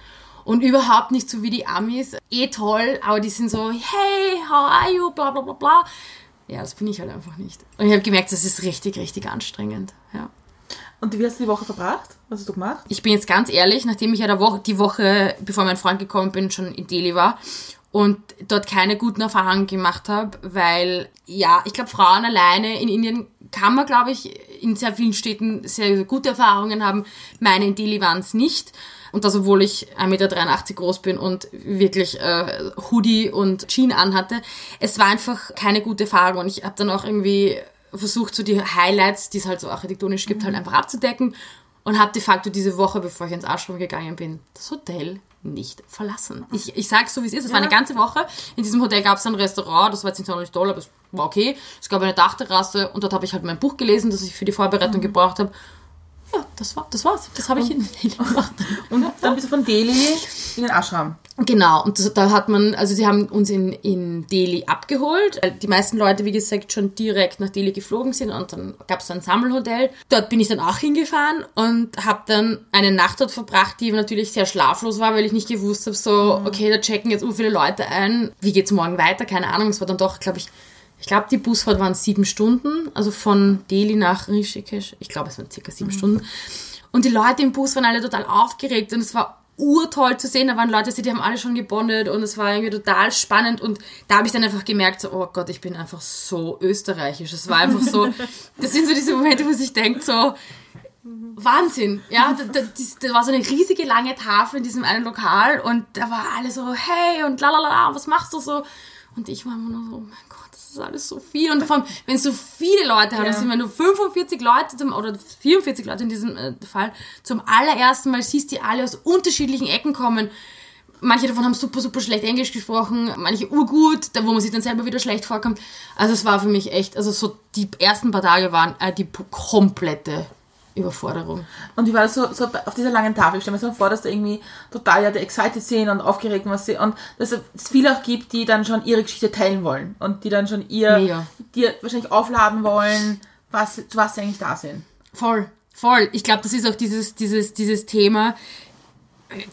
Und überhaupt nicht so wie die Amis. Eh toll, aber die sind so, hey, how are you, bla bla bla bla. Ja, das bin ich halt einfach nicht. Und ich habe gemerkt, das ist richtig, richtig anstrengend. Ja. Und wie hast du die Woche verbracht? Was hast du gemacht? Ich bin jetzt ganz ehrlich, nachdem ich ja Woche, die Woche, bevor mein Freund gekommen bin, schon in Delhi war und dort keine guten Erfahrungen gemacht habe, weil ja, ich glaube, Frauen alleine in Indien kann man, glaube ich, in sehr vielen Städten sehr gute Erfahrungen haben. Meine in Delhi waren es nicht. Und das, obwohl ich 1,83 Meter groß bin und wirklich äh, Hoodie und Jean anhatte. Es war einfach keine gute Erfahrung. Und ich habe dann auch irgendwie versucht, so die Highlights, die es halt so architektonisch gibt, halt mhm. halt einfach abzudecken. Und habe de facto diese Woche, bevor ich ins Ashram gegangen bin, das Hotel nicht verlassen. Ich, ich sage so, wie es ist. Es ja. war eine ganze Woche. In diesem Hotel gab es ein Restaurant, das war jetzt nicht sonderlich toll, aber es war okay. Es gab eine Dachterrasse und dort habe ich halt mein Buch gelesen, das ich für die Vorbereitung mhm. gebraucht habe. Ja, das, war, das war's. Das habe ich in Delhi gemacht. Und dann bist du von Delhi in den Ashram. Genau, und das, da hat man, also sie haben uns in, in Delhi abgeholt, die meisten Leute, wie gesagt, schon direkt nach Delhi geflogen sind und dann gab es ein Sammelhotel. Dort bin ich dann auch hingefahren und habe dann eine Nacht dort verbracht, die natürlich sehr schlaflos war, weil ich nicht gewusst habe, so, mhm. okay, da checken jetzt so viele Leute ein, wie geht's morgen weiter, keine Ahnung. Es war dann doch, glaube ich, ich glaube, die Busfahrt waren sieben Stunden, also von Delhi nach Rishikesh. Ich glaube, es waren circa sieben mhm. Stunden. Und die Leute im Bus waren alle total aufgeregt und es war urtoll zu sehen. Da waren Leute, die haben alle schon gebondet und es war irgendwie total spannend. Und da habe ich dann einfach gemerkt, so, oh Gott, ich bin einfach so österreichisch. Es war einfach so, das sind so diese Momente, wo sich denkt, so, Wahnsinn, ja, da, da, da, war so eine riesige lange Tafel in diesem einen Lokal und da war alle so, hey und lalala, was machst du so? Und ich war immer nur so, oh mein ist alles so viel. Und vor allem, wenn so viele Leute haben, ja. das sind nur 45 Leute zum, oder 44 Leute in diesem äh, Fall, zum allerersten Mal siehst, die alle aus unterschiedlichen Ecken kommen. Manche davon haben super, super schlecht Englisch gesprochen, manche urgut, da wo man sich dann selber wieder schlecht vorkommt. Also es war für mich echt, also so die ersten paar Tage waren äh, die komplette Überforderung. Und wie war so, so auf dieser langen Tafel? Ich stelle mir so vor, dass da irgendwie total ja, excited sind und aufgeregt was sie und dass es viele auch gibt, die dann schon ihre Geschichte teilen wollen und die dann schon ihr, Mega. dir wahrscheinlich aufladen wollen, was, zu was sie eigentlich da sind. Voll, voll. Ich glaube, das ist auch dieses, dieses, dieses Thema.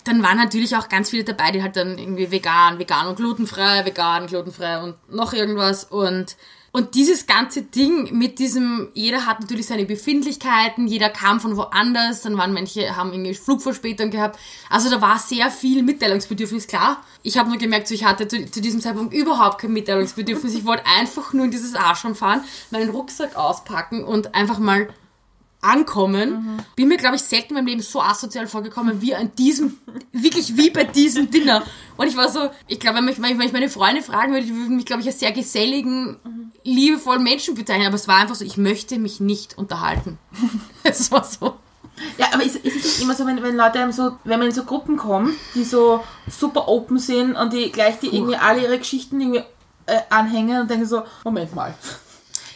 Dann waren natürlich auch ganz viele dabei, die halt dann irgendwie vegan, vegan und glutenfrei, vegan, glutenfrei und noch irgendwas und und dieses ganze Ding mit diesem, jeder hat natürlich seine Befindlichkeiten, jeder kam von woanders, dann waren manche, haben irgendwie Flugverspätung gehabt. Also da war sehr viel Mitteilungsbedürfnis, klar. Ich habe nur gemerkt, so, ich hatte zu, zu, diesem Zeitpunkt überhaupt kein Mitteilungsbedürfnis. Ich wollte einfach nur in dieses Ashram fahren, meinen Rucksack auspacken und einfach mal ankommen. Mhm. Bin mir, glaube ich, selten in meinem Leben so asozial vorgekommen wie an diesem, wirklich wie bei diesem Dinner. Und ich war so, ich glaube, wenn, wenn ich meine Freunde fragen würde, die würden mich, glaube ich, als sehr geselligen, mhm. liebevollen Menschen bezeichnen. Aber es war einfach so, ich möchte mich nicht unterhalten. es war so. Ja, aber ist, ist es nicht immer so, wenn, wenn Leute so, wenn man in so Gruppen kommt, die so super open sind und die gleich die irgendwie alle ihre Geschichten irgendwie äh, anhängen und denken so, Moment mal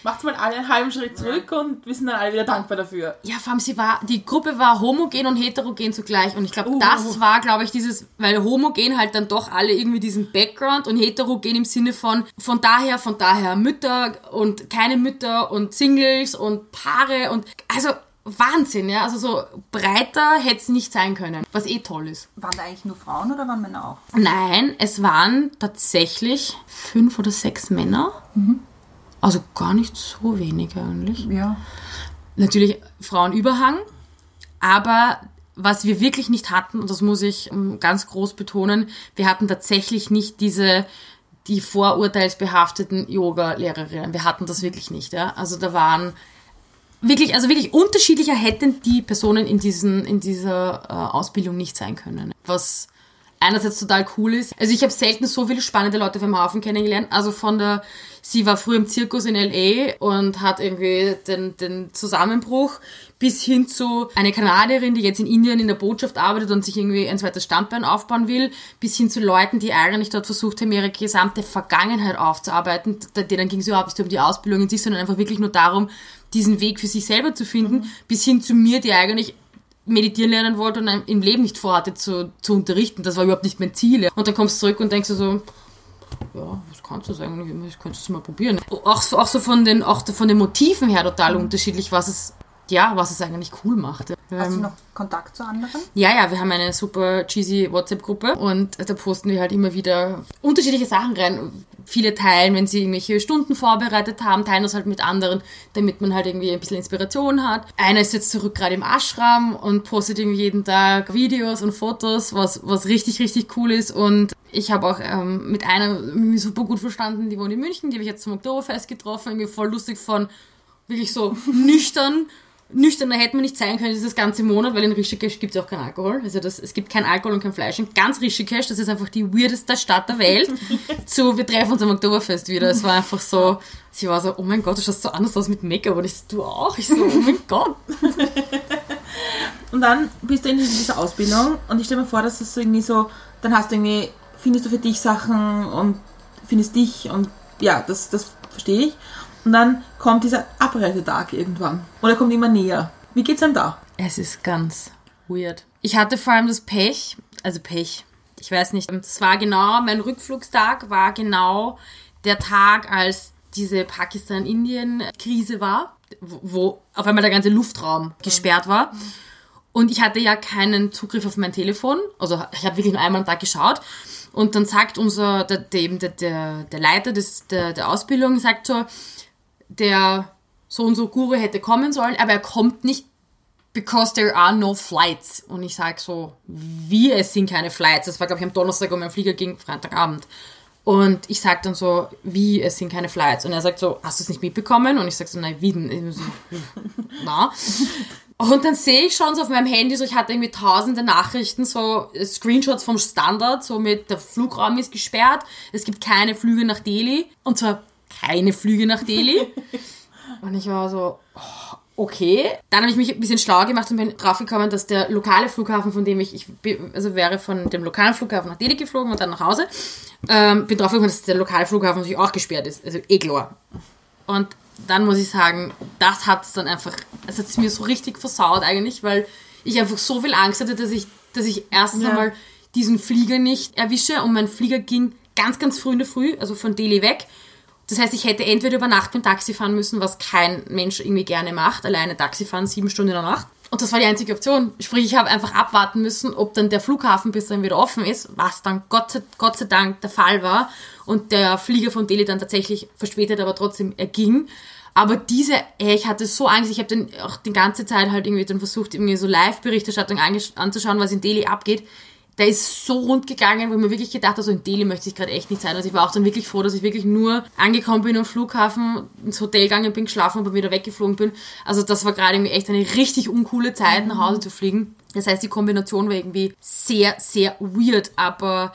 macht mal alle einen halben Schritt zurück ja. und wir sind dann alle wieder dankbar dafür. Ja, vor allem sie war, die Gruppe war homogen und heterogen zugleich und ich glaube, uh. das war, glaube ich, dieses, weil homogen halt dann doch alle irgendwie diesen Background und heterogen im Sinne von, von daher, von daher Mütter und keine Mütter und Singles und Paare und, also, Wahnsinn, ja. Also so breiter hätte es nicht sein können, was eh toll ist. Waren da eigentlich nur Frauen oder waren Männer auch? Nein, es waren tatsächlich fünf oder sechs Männer. Mhm. Also gar nicht so wenig eigentlich. Ja. Natürlich Frauenüberhang, aber was wir wirklich nicht hatten, und das muss ich ähm, ganz groß betonen, wir hatten tatsächlich nicht diese die vorurteilsbehafteten Yoga-Lehrerinnen. Wir hatten das wirklich nicht. Ja? Also da waren wirklich, also wirklich unterschiedlicher hätten die Personen in, diesen, in dieser äh, Ausbildung nicht sein können. Was einerseits total cool ist. Also ich habe selten so viele spannende Leute vom Haufen kennengelernt. Also von der, sie war früher im Zirkus in LA und hat irgendwie den, den Zusammenbruch bis hin zu eine Kanadierin, die jetzt in Indien in der Botschaft arbeitet und sich irgendwie ein zweites Standbein aufbauen will, bis hin zu Leuten, die eigentlich dort versucht haben, ihre gesamte Vergangenheit aufzuarbeiten. Denen ging es überhaupt nicht um die Ausbildung in sich, sondern einfach wirklich nur darum, diesen Weg für sich selber zu finden, mhm. bis hin zu mir, die eigentlich meditieren lernen wollte und im Leben nicht vorhatte zu, zu unterrichten. Das war überhaupt nicht mein Ziel. Und dann kommst du zurück und denkst du so, ja, was kannst du eigentlich? Ich könnte es mal probieren. Auch so, auch so von den, auch von den Motiven her total unterschiedlich, was es, ja, was es eigentlich cool macht. Hast du ähm, noch Kontakt zu anderen? Ja, ja, wir haben eine super cheesy WhatsApp-Gruppe und da posten wir halt immer wieder unterschiedliche Sachen rein. Viele teilen, wenn sie irgendwelche Stunden vorbereitet haben, teilen das halt mit anderen, damit man halt irgendwie ein bisschen Inspiration hat. Einer ist jetzt zurück gerade im Ashram und postet irgendwie jeden Tag Videos und Fotos, was, was richtig, richtig cool ist. Und ich habe auch ähm, mit einer mich super gut verstanden, die wohnt in München, die habe ich jetzt zum Oktoberfest getroffen, irgendwie voll lustig von wirklich so nüchtern nüchterner hätte man nicht sein können dieses ganze Monat, weil in Rishikesh gibt es auch keinen Alkohol. Also das, es gibt kein Alkohol und kein Fleisch. In ganz Rishikesh, das ist einfach die weirdeste Stadt der Welt, zu wir treffen uns am Oktoberfest wieder. Es war einfach so, sie war so, oh mein Gott, du schaust so anders aus mit Make-up. Und ich so, du auch? Ich so, oh mein Gott. und dann bist du in dieser Ausbildung und ich stelle mir vor, dass das so irgendwie so, dann hast du irgendwie, findest du für dich Sachen und findest dich und ja, das, das verstehe ich. Und dann kommt dieser Abreisetag irgendwann. Oder kommt immer näher. Wie geht's denn da? Es ist ganz weird. Ich hatte vor allem das Pech, also Pech, ich weiß nicht, es war genau, mein Rückflugstag war genau der Tag, als diese Pakistan-Indien-Krise war, wo auf einmal der ganze Luftraum gesperrt war. Und ich hatte ja keinen Zugriff auf mein Telefon. Also ich habe wirklich nur einmal am Tag geschaut. Und dann sagt unser, der, der, der, der Leiter des, der, der Ausbildung, sagt so, der so und so Guru hätte kommen sollen, aber er kommt nicht, because there are no flights. Und ich sage so, wie, es sind keine Flights. Das war, glaube ich, am Donnerstag und mein Flieger ging Freitagabend. Und ich sage dann so, wie, es sind keine Flights. Und er sagt so, hast du es nicht mitbekommen? Und ich sage so, nein, wie denn? So, na. Und dann sehe ich schon so auf meinem Handy, so ich hatte irgendwie tausende Nachrichten, so Screenshots vom Standard, so mit der Flugraum ist gesperrt, es gibt keine Flüge nach Delhi. Und zwar keine Flüge nach Delhi. Und ich war so, oh, okay. Dann habe ich mich ein bisschen schlau gemacht und bin draufgekommen, dass der lokale Flughafen, von dem ich, ich also wäre von dem lokalen Flughafen nach Delhi geflogen und dann nach Hause, ähm, bin draufgekommen, dass der lokale Flughafen natürlich auch gesperrt ist. Also eh klar. Und dann muss ich sagen, das hat es dann einfach, es hat es mir so richtig versaut eigentlich, weil ich einfach so viel Angst hatte, dass ich, dass ich erstens Ja. einmal diesen Flieger nicht erwische und mein Flieger ging ganz, ganz früh in der Früh, also von Delhi weg. Das heißt, ich hätte entweder über Nacht mit dem Taxi fahren müssen, was kein Mensch irgendwie gerne macht, alleine Taxi fahren, sieben Stunden in der Nacht. Und das war die einzige Option. Sprich, ich habe einfach abwarten müssen, ob dann der Flughafen bis dann wieder offen ist, was dann Gott sei, Gott sei Dank der Fall war. Und der Flieger von Delhi dann tatsächlich verspätet, aber trotzdem erging. Aber diese, ey, ich hatte so Angst, ich habe dann auch die ganze Zeit halt irgendwie dann versucht, irgendwie so Live-Berichterstattung anzuschauen, was in Delhi abgeht. Der ist so rund gegangen, wo ich mir wirklich gedacht habe, so in Delhi möchte ich gerade echt nicht sein. Also ich war auch dann wirklich froh, dass ich wirklich nur angekommen bin am Flughafen, ins Hotel gegangen bin, geschlafen und wieder weggeflogen bin. Also das war gerade irgendwie echt eine richtig uncoole Zeit, nach Hause zu fliegen. Das heißt, die Kombination war irgendwie sehr, sehr weird, aber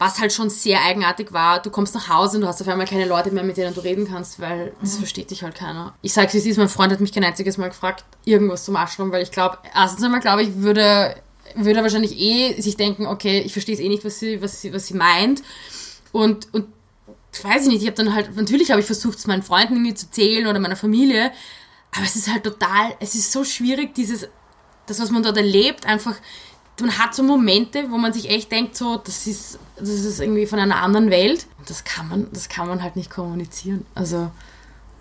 was halt schon sehr eigenartig war, du kommst nach Hause und du hast auf einmal keine Leute mehr, mit denen du reden kannst, weil das versteht dich halt keiner. Ich sag's wie es ist, mein Freund hat mich kein einziges Mal gefragt, irgendwas zum Ashram, weil ich glaube, erstens einmal glaube ich, würde, würde er wahrscheinlich eh sich denken, okay, ich verstehe es eh nicht, was sie, was sie, was sie meint. Und, und weiß ich nicht, ich habe dann halt, natürlich habe ich versucht, es meinen Freunden irgendwie zu zählen oder meiner Familie, aber es ist halt total, es ist so schwierig, dieses, das, was man dort erlebt, einfach, man hat so Momente, wo man sich echt denkt, so, das ist, das ist irgendwie von einer anderen Welt. Und das kann man, das kann man halt nicht kommunizieren. Also,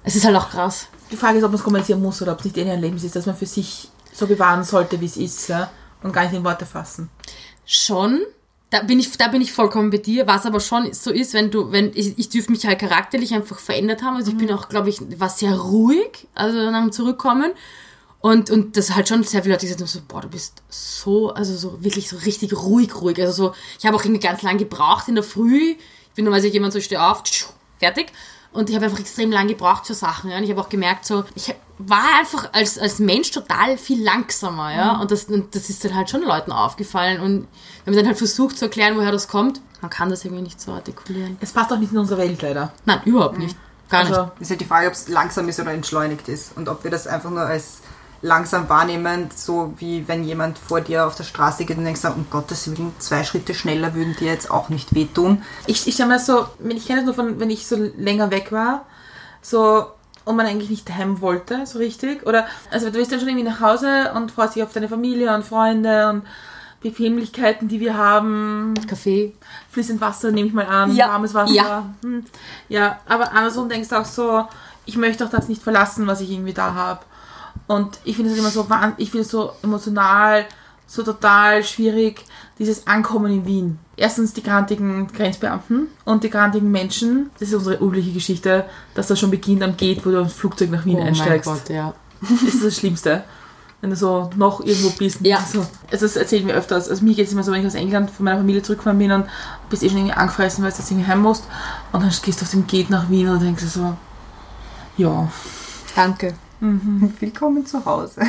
es ist halt auch krass. Die Frage ist, ob man es kommunizieren muss oder ob es nicht in ein Leben ist, dass man für sich so bewahren sollte, wie es ist, ja? Und gar nicht in Worte fassen. Schon. Da bin ich, da bin ich vollkommen bei dir. Was aber schon so ist, wenn du, wenn ich, ich dürfte mich halt charakterlich einfach verändert haben. Also ich bin auch, glaube ich, war sehr ruhig, also nach dem Zurückkommen. Und, und das halt schon sehr viele Leute gesagt haben, so, boah, du bist so, also so wirklich so richtig ruhig, ruhig. Also so, ich habe auch irgendwie ganz lang gebraucht in der Früh. Ich bin normalerweise jemand so, ich stehe auf, fertig. Und ich habe einfach extrem lang gebraucht für Sachen. Ja? Und ich habe auch gemerkt, so, ich war einfach als, als Mensch total viel langsamer. Ja? Und, das, und das ist dann halt schon Leuten aufgefallen. Und wir haben dann halt versucht zu erklären, woher das kommt. Man kann das irgendwie nicht so artikulieren. Es passt auch nicht in unsere Welt leider. Nein, überhaupt nicht. Gar nicht. Also, Ist halt die Frage, ob es langsam ist oder entschleunigt ist. Und ob wir das einfach nur als langsam wahrnehmen, so wie wenn jemand vor dir auf der Straße geht und denkst, um Gottes Willen, zwei Schritte schneller würden dir jetzt auch nicht wehtun. ich, ich stelle mir das so, wenn- ich kenne das nur von, wenn ich so länger weg war, so, und man eigentlich nicht heim wollte, so richtig. Oder, also du bist dann schon irgendwie nach Hause und freust dich auf deine Familie und Freunde und Bequemlichkeiten, die wir haben. Kaffee. Fließend Wasser nehme ich mal an, Ja. warmes Wasser. Ja. Hm. ja, aber andersrum denkst du auch so, ich möchte auch das nicht verlassen, was ich irgendwie da habe. Und ich finde es immer so, ich finde es so emotional, so total schwierig, dieses Ankommen in Wien. Erstens die grantigen Grenzbeamten und die grantigen Menschen. Das ist unsere übliche Geschichte, dass das schon beginnt am Gate, wo du ins Flugzeug nach Wien Oh mein einsteigst. Gott, ja. Das ist das Schlimmste. Wenn du so noch irgendwo bist. Ja. So. Also das erzählen wir öfters. Also mir geht es immer so, wenn ich aus England von meiner Familie zurückgefahren bin und bist eh schon irgendwie angefressen, weil du jetzt irgendwie heim musst. Und dann gehst du auf dem Gate nach Wien und denkst dir so, ja. Danke. Willkommen zu Hause.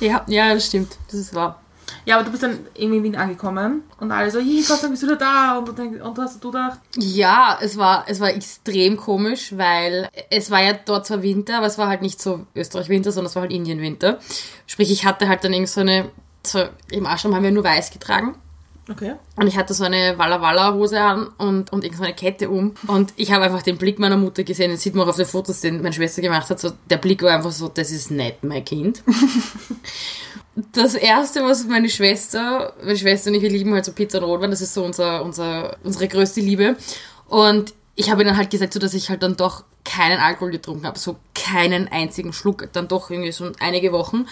Ja, ja, das stimmt. Das ist wahr. Ja, aber du bist dann irgendwie in Wien angekommen und alle so, hey, Gott Dank bist du wieder da. Und du, denkst, und hast du gedacht, Ja, es war, es war extrem komisch, weil es war ja dort zwar Winter, aber es war halt nicht so Österreich-Winter, sondern es war halt Indien-Winter. Sprich, ich hatte halt dann irgend so eine, so, im Ashram haben wir nur weiß getragen. Okay. Und ich hatte so eine Walla Walla Hose an und, und irgend so eine Kette um. Und ich habe einfach den Blick meiner Mutter gesehen. Das sieht man auch auf den Fotos, den meine Schwester gemacht hat. So, der Blick war einfach so, das ist nicht mein Kind. das erste, was meine Schwester, meine Schwester und ich, wir lieben halt so Pizza und Rotwein. Das ist so unser, unser, unsere größte Liebe. Und ich habe dann halt gesagt, so, dass ich halt dann doch keinen Alkohol getrunken habe. So keinen einzigen Schluck. Dann doch irgendwie so einige Wochen.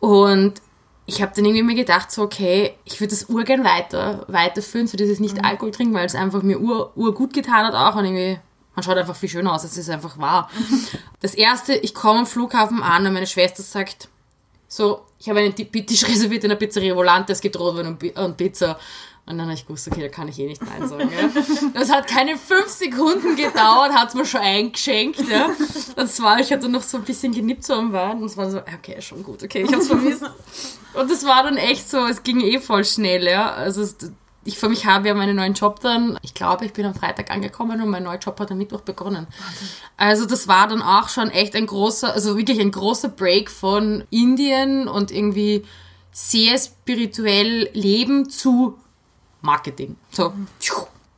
Und ich habe dann irgendwie mir gedacht, so, okay, ich würde das urgern weiter, weiterführen, so dieses nicht Alkohol trinken, weil es einfach mir ur, ur gut getan hat auch und irgendwie, man schaut einfach viel schöner aus, es ist einfach wahr. Das erste, ich komme am Flughafen an und meine Schwester sagt, so, ich habe einen Ti- Tisch reserviert in der Pizzeria Volante, es gibt Rotwein und, und Pizza. Und dann habe ich gewusst, okay, da kann ich eh nicht Nein sagen. Ja. Das hat keine fünf Sekunden gedauert, hat es mir schon eingeschenkt. Ja. Das war, ich hatte noch so ein bisschen genippt so am Wein und es war so, okay, schon gut, okay, ich habe es vermisst. Und es war dann echt so, es ging eh voll schnell, ja. Also es, Ich für mich habe ja meinen neuen Job dann, ich glaube, ich bin am Freitag angekommen und mein neuer Job hat am Mittwoch begonnen. Also das war dann auch schon echt ein großer, also wirklich ein großer Break von Indien und irgendwie sehr spirituell Leben zu Marketing. So.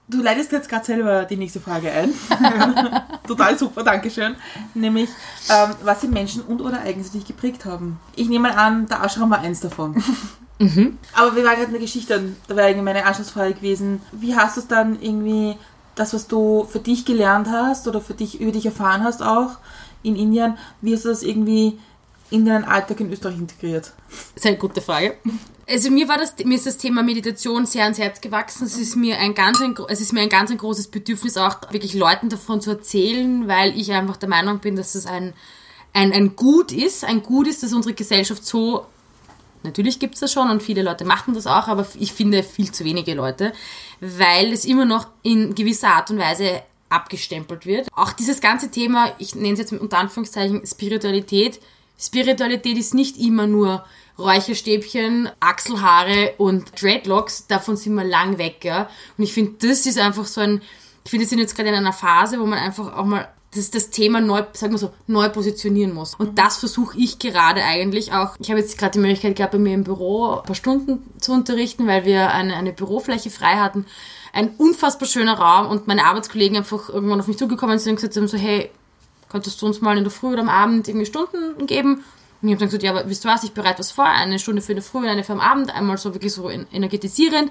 Du leitest jetzt gerade selber die nächste Frage ein. Total super, Dankeschön. Nämlich, ähm, was die Menschen und oder Ereignisse dich geprägt haben. Ich nehme mal an, der Ashram war eins davon. Aber wir waren gerade in der Geschichte, da wäre irgendwie meine Anschlussfrage gewesen. Wie hast du es dann irgendwie, das, was du für dich gelernt hast oder für dich über dich erfahren hast auch in Indien, wie hast du das irgendwie in deinen Alltag in Österreich integriert? Sehr gute Frage. Also mir war das, mir ist das Thema Meditation sehr ans Herz gewachsen. Es ist mir ein ganz, ein, es ist mir ein ganz ein großes Bedürfnis, auch wirklich Leuten davon zu erzählen, weil ich einfach der Meinung bin, dass es ein, ein, ein Gut ist, ein Gut ist, dass unsere Gesellschaft so, natürlich gibt es das schon und viele Leute machen das auch, aber ich finde viel zu wenige Leute, weil es immer noch in gewisser Art und Weise abgestempelt wird. Auch dieses ganze Thema, ich nenne es jetzt unter Anführungszeichen Spiritualität, Spiritualität ist nicht immer nur Räucherstäbchen, Achselhaare und Dreadlocks, davon sind wir lang weg, ja. Und ich finde, das ist einfach so ein, ich finde, wir sind jetzt gerade in einer Phase, wo man einfach auch mal das, das Thema neu, sagen wir so, neu positionieren muss. Und das versuche ich gerade eigentlich auch. Ich habe jetzt gerade die Möglichkeit gehabt, bei mir im Büro ein paar Stunden zu unterrichten, weil wir eine, eine Bürofläche frei hatten. Ein unfassbar schöner Raum und meine Arbeitskollegen einfach irgendwann auf mich zugekommen sind und gesagt haben so, hey, könntest du uns mal in der Früh oder am Abend irgendwie Stunden geben? Und ich habe dann gesagt, ja, aber wisst ihr was, ich bereite was vor, eine Stunde für eine Früh und eine für am Abend, einmal so wirklich so en- energetisierend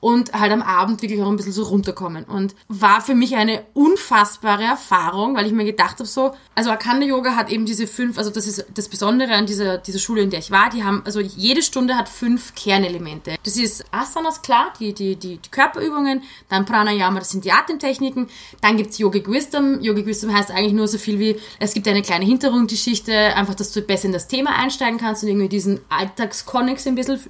und halt am Abend wirklich auch ein bisschen so runterkommen. Und war für mich eine unfassbare Erfahrung, weil ich mir gedacht habe so, also Akanda Yoga hat eben diese fünf, also das ist das Besondere an dieser, dieser Schule, in der ich war, die haben, also jede Stunde hat fünf Kernelemente. Das ist Asanas, klar, die, die, die, die Körperübungen, dann Pranayama, das sind die Atemtechniken, dann gibt's Yogic Wisdom. Yogic Wisdom heißt eigentlich nur so viel wie, es gibt eine kleine Hintergrundgeschichte, einfach, dass du besser in das Thema einsteigen kannst und irgendwie diesen Alltagskonnex ein bisschen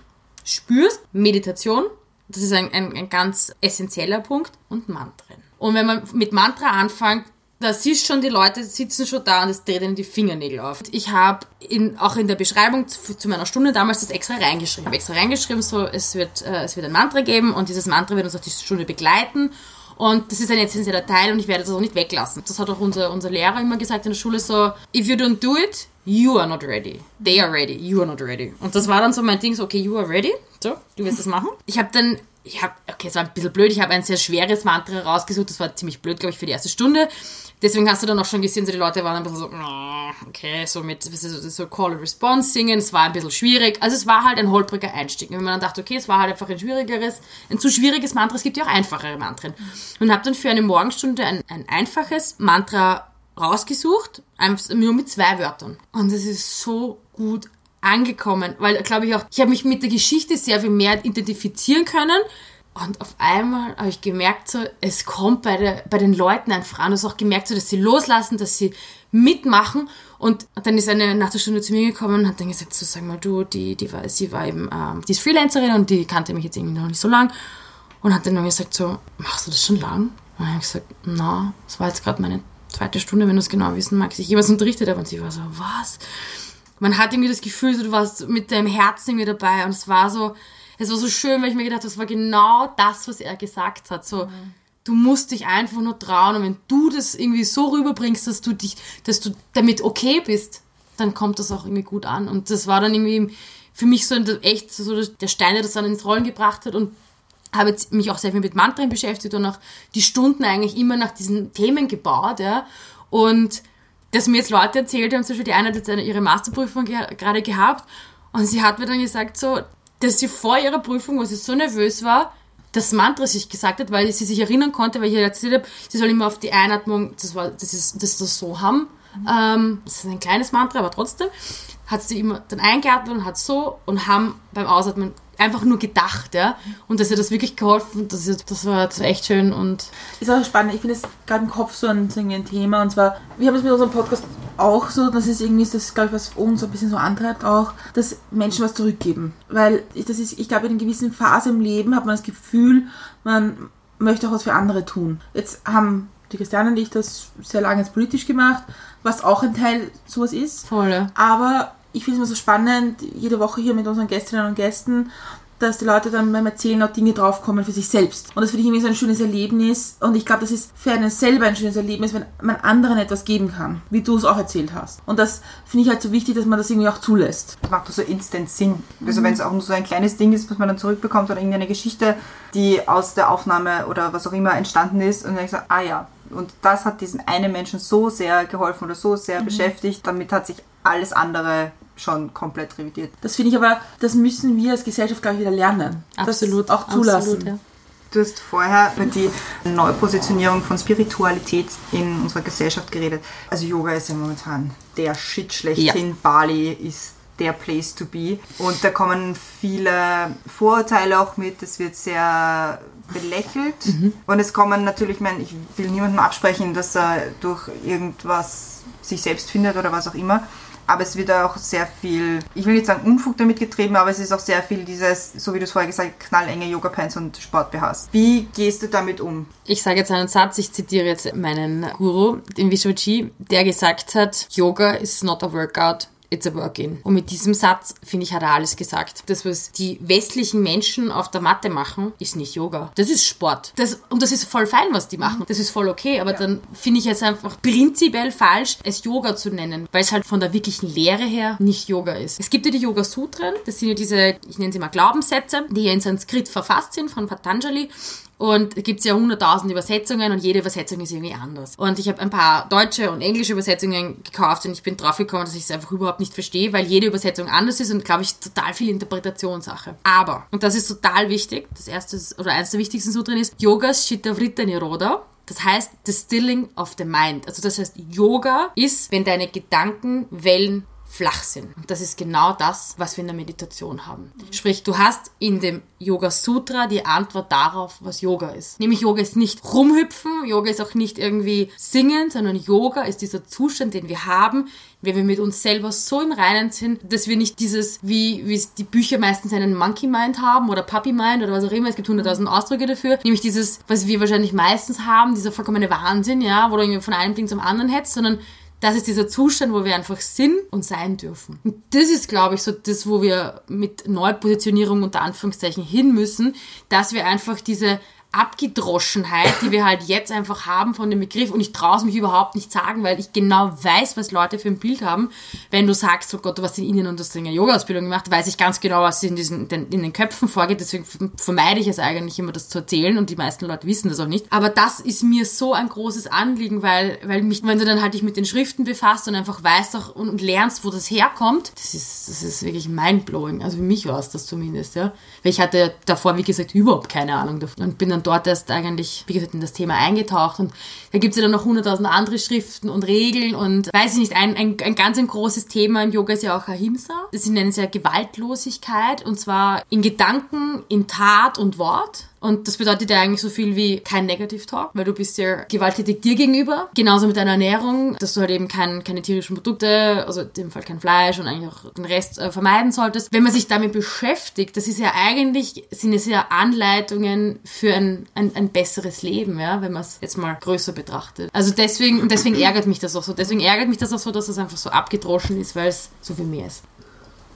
spürst. Meditation, das ist ein, ein, ein ganz essentieller Punkt. Und Mantren. Und wenn man mit Mantra anfängt, da siehst schon, die Leute sitzen schon da und es dreht ihnen die Fingernägel auf. Ich habe in, auch in der Beschreibung zu, zu meiner Stunde damals das extra reingeschrieben. Ich habe extra reingeschrieben, so es wird, äh, es wird ein Mantra geben und dieses Mantra wird uns auch die Stunde begleiten. Und das ist ein essentieller Teil und ich werde das auch nicht weglassen. Das hat auch unser, unser Lehrer immer gesagt in der Schule so, if you don't do it, you are not ready. They are ready, you are not ready. Und das war dann so mein Ding, so, okay, you are ready, so, du wirst das machen. Ich habe dann, ich habe, okay, es war ein bisschen blöd, ich habe ein sehr schweres Mantra rausgesucht, das war ziemlich blöd, glaube ich, für die erste Stunde. Deswegen hast du dann auch schon gesehen, so die Leute waren ein bisschen so, "Ah, okay, so mit so, Call and Response singen, es war ein bisschen schwierig. Also es war halt ein holpriger Einstieg. Wenn man dann dachte, okay, es war halt einfach ein schwierigeres, ein zu schwieriges Mantra, es gibt ja auch einfachere Mantren. Und habe dann für eine Morgenstunde ein, ein einfaches Mantra rausgesucht, einfach nur mit zwei Wörtern. Und es ist so gut angekommen, weil, glaube ich auch, ich habe mich mit der Geschichte sehr viel mehr identifizieren können. Und auf einmal habe ich gemerkt, so, es kommt bei, der, bei den Leuten einfach an. Du hast auch gemerkt, so, dass sie loslassen, dass sie mitmachen. Und dann ist eine nach der Stunde zu mir gekommen und hat dann gesagt, so, sag mal, du, die, die war, sie war eben, ähm, die ist Freelancerin und die kannte mich jetzt irgendwie noch nicht so lang. Und hat dann gesagt, so, machst du das schon lang? Und ich habe gesagt, na, das war jetzt gerade meine zweite Stunde, wenn du es genau wissen magst. Ich jemals unterrichtet habe und sie war so, was? Man hat irgendwie das Gefühl, so, du warst mit deinem Herzen irgendwie dabei und es war so, es war so schön, weil ich mir gedacht habe, das war genau das, was er gesagt hat. So, du musst dich einfach nur trauen und wenn du das irgendwie so rüberbringst, dass du dich, dass du damit okay bist, dann kommt das auch irgendwie gut an. Und das war dann irgendwie für mich so echt so der Stein, der das dann ins Rollen gebracht hat und habe jetzt mich auch sehr viel mit Mantren beschäftigt und auch die Stunden eigentlich immer nach diesen Themen gebaut, ja. Und dass mir jetzt Leute erzählt haben, zum Beispiel die eine hat jetzt ihre Masterprüfung ge gerade gehabt und sie hat mir dann gesagt so, dass sie vor ihrer Prüfung, wo sie so nervös war, das Mantra sich gesagt hat, weil sie sich erinnern konnte, weil ich ihr erzählt habe, sie soll immer auf die Einatmung, das war, das ist, das, das so haben. Ähm, das ist ein kleines Mantra, aber trotzdem hat sie immer dann eingeatmet und hat so und haben beim Ausatmen einfach nur gedacht, ja. Und dass ihr das wirklich geholfen, das, das, war, das war echt schön und Ist auch spannend. Ich finde es gerade im Kopf so ein, so ein Thema. Und zwar, wir haben es mit unserem Podcast auch so, das ist irgendwie, das glaube ich, was uns ein bisschen so antreibt auch, dass Menschen was zurückgeben. Weil ich- das ist, ich glaube, in einer gewissen Phase im Leben hat man das Gefühl, man möchte auch was für andere tun. Jetzt haben die Christiane und ich das sehr lange jetzt politisch gemacht, was auch ein Teil sowas ist. voll. Aber ich finde es immer so spannend, jede Woche hier mit unseren Gästinnen und Gästen dass die Leute dann beim Erzählen auch Dinge draufkommen für sich selbst. Und das finde ich irgendwie so ein schönes Erlebnis. Und ich glaube, das ist für einen selber ein schönes Erlebnis, wenn man anderen etwas geben kann, wie du es auch erzählt hast. Und das finde ich halt so wichtig, dass man das irgendwie auch zulässt. Das macht so instant Sinn. Also wenn es auch nur so ein kleines Ding ist, was man dann zurückbekommt oder irgendeine Geschichte, die aus der Aufnahme oder was auch immer entstanden ist und dann ich so, ah ja, und das hat diesen einen Menschen so sehr geholfen oder so sehr beschäftigt, damit hat sich alles andere schon komplett revidiert. Das finde ich aber, das müssen wir als Gesellschaft, glaube ich, wieder lernen. Absolut. Das auch zulassen. Absolut, ja. Du hast vorher über die Neupositionierung von Spiritualität in unserer Gesellschaft geredet. Also Yoga ist ja momentan der Shit schlechthin. Bali ist der Place to be. Und da kommen viele Vorurteile auch mit. Es wird sehr belächelt. Und es kommen natürlich, ich meine, ich will niemandem absprechen, dass er durch irgendwas sich selbst findet oder was auch immer. Aber es wird auch sehr viel, ich will nicht sagen Unfug damit getrieben, aber es ist auch sehr viel dieses, so wie du es vorher gesagt hast, knallenge Yoga-Pants und Sport-BHs. Wie gehst du damit um? Ich sage jetzt einen Satz, ich zitiere jetzt meinen Guru, den Vishoji, der gesagt hat, Yoga is not a workout, It's a work-in. Und mit diesem Satz, finde ich, hat er alles gesagt. Das, was die westlichen Menschen auf der Matte machen, ist nicht Yoga. Das ist Sport. Das, und das ist voll fein, was die machen. Das ist voll okay. Aber dann finde ich es einfach prinzipiell falsch, es Yoga zu nennen, weil es halt von der wirklichen Lehre her nicht Yoga ist. Es gibt ja die Yoga-Sutren. Das sind ja diese, ich nenne sie mal Glaubenssätze, die ja in Sanskrit verfasst sind von Patanjali. Und es gibt ja hunderttausend Übersetzungen und jede Übersetzung ist irgendwie anders. Und ich habe ein paar deutsche und englische Übersetzungen gekauft und ich bin drauf gekommen, dass ich es einfach überhaupt nicht verstehe, weil jede Übersetzung anders ist und glaube ich total viel Interpretationssache. Aber, und das ist total wichtig, das erste oder eines der wichtigsten Sutren ist Yogas Chittavrita Niroda. Das heißt Distilling of the Mind. Also das heißt, Yoga ist, wenn deine Gedankenwellen flach sind. Und das ist genau das, was wir in der Meditation haben. Sprich, du hast in dem Yoga Sutra die Antwort darauf, was Yoga ist. Nämlich Yoga ist nicht rumhüpfen, Yoga ist auch nicht irgendwie singen, sondern Yoga ist dieser Zustand, den wir haben, wenn wir mit uns selber so im Reinen sind, dass wir nicht dieses, wie, wie die Bücher meistens einen Monkey Mind haben oder Puppy Mind oder was auch immer, es gibt hunderttausend Ausdrücke dafür, nämlich dieses, was wir wahrscheinlich meistens haben, dieser vollkommene Wahnsinn, ja, wo du irgendwie von einem Ding zum anderen hetzt, sondern das ist dieser Zustand, wo wir einfach sind und sein dürfen. Und das ist, glaube ich, so das, wo wir mit Neupositionierung unter Anführungszeichen hin müssen, dass wir einfach diese Abgedroschenheit, die wir halt jetzt einfach haben von dem Begriff, und ich traue es mich überhaupt nicht sagen, weil ich genau weiß, was Leute für ein Bild haben. Wenn du sagst, oh Gott, du hast in Indien und hast eine Yoga-Ausbildung gemacht, weiß ich ganz genau, was in, diesen, den, in den Köpfen vorgeht, deswegen vermeide ich es eigentlich immer, das zu erzählen und die meisten Leute wissen das auch nicht. Aber das ist mir so ein großes Anliegen, weil, weil mich, wenn du dann halt dich mit den Schriften befasst und einfach weißt auch und, und lernst, wo das herkommt, das ist, das ist wirklich mindblowing. Also für mich war es das zumindest, ja. Weil ich hatte davor, wie gesagt, überhaupt keine Ahnung davon und bin dann dort erst eigentlich, wie gesagt, in das Thema eingetaucht und da gibt es ja dann noch hunderttausend andere Schriften und Regeln und weiß ich nicht, ein, ein, ein ganz ein großes Thema im Yoga ist ja auch Ahimsa. Das nennen sie ja Gewaltlosigkeit und zwar in Gedanken, in Tat und Wort. Und das bedeutet ja eigentlich so viel wie kein Negative Talk, weil du bist ja gewalttätig dir gegenüber. Genauso mit deiner Ernährung, dass du halt eben kein, keine tierischen Produkte, also in dem Fall kein Fleisch und eigentlich auch den Rest äh, vermeiden solltest. Wenn man sich damit beschäftigt, das ist ja eigentlich, sind es ja Anleitungen für ein, ein, ein besseres Leben, ja, wenn man es jetzt mal größer betrachtet. Also deswegen, deswegen ärgert mich das auch so. Deswegen ärgert mich das auch so, dass es einfach so abgedroschen ist, weil es so viel mehr ist.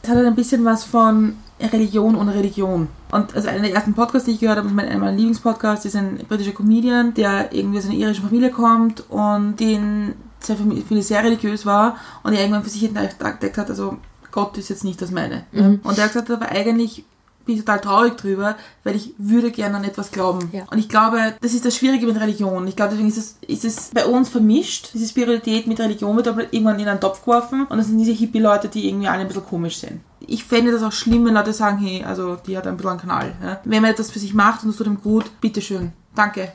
Es hat halt ein bisschen was von Religion ohne Religion. Und also einer der ersten Podcasts, die ich gehört habe, ist mein, einer meiner Lieblingspodcasts, ist ein britischer Comedian, der irgendwie aus einer irischen Familie kommt und den seine Familie sehr religiös war und er irgendwann für sich entdeckt hat, also Gott ist jetzt nicht das meine. Ja. Und er hat gesagt, aber eigentlich bin ich total traurig drüber, weil ich würde gerne an etwas glauben. Ja. Und ich glaube, das ist das Schwierige mit Religion. Ich glaube, deswegen ist es, ist es bei uns vermischt. Diese Spiritualität mit Religion wird aber irgendwann in einen Topf geworfen und das sind diese Hippie-Leute, die irgendwie alle ein bisschen komisch sind. Ich fände das auch schlimm, wenn Leute sagen, hey, also die hat ein bisschen einen Kanal. Ja? Wenn man etwas für sich macht und es tut ihm gut, bitteschön, danke.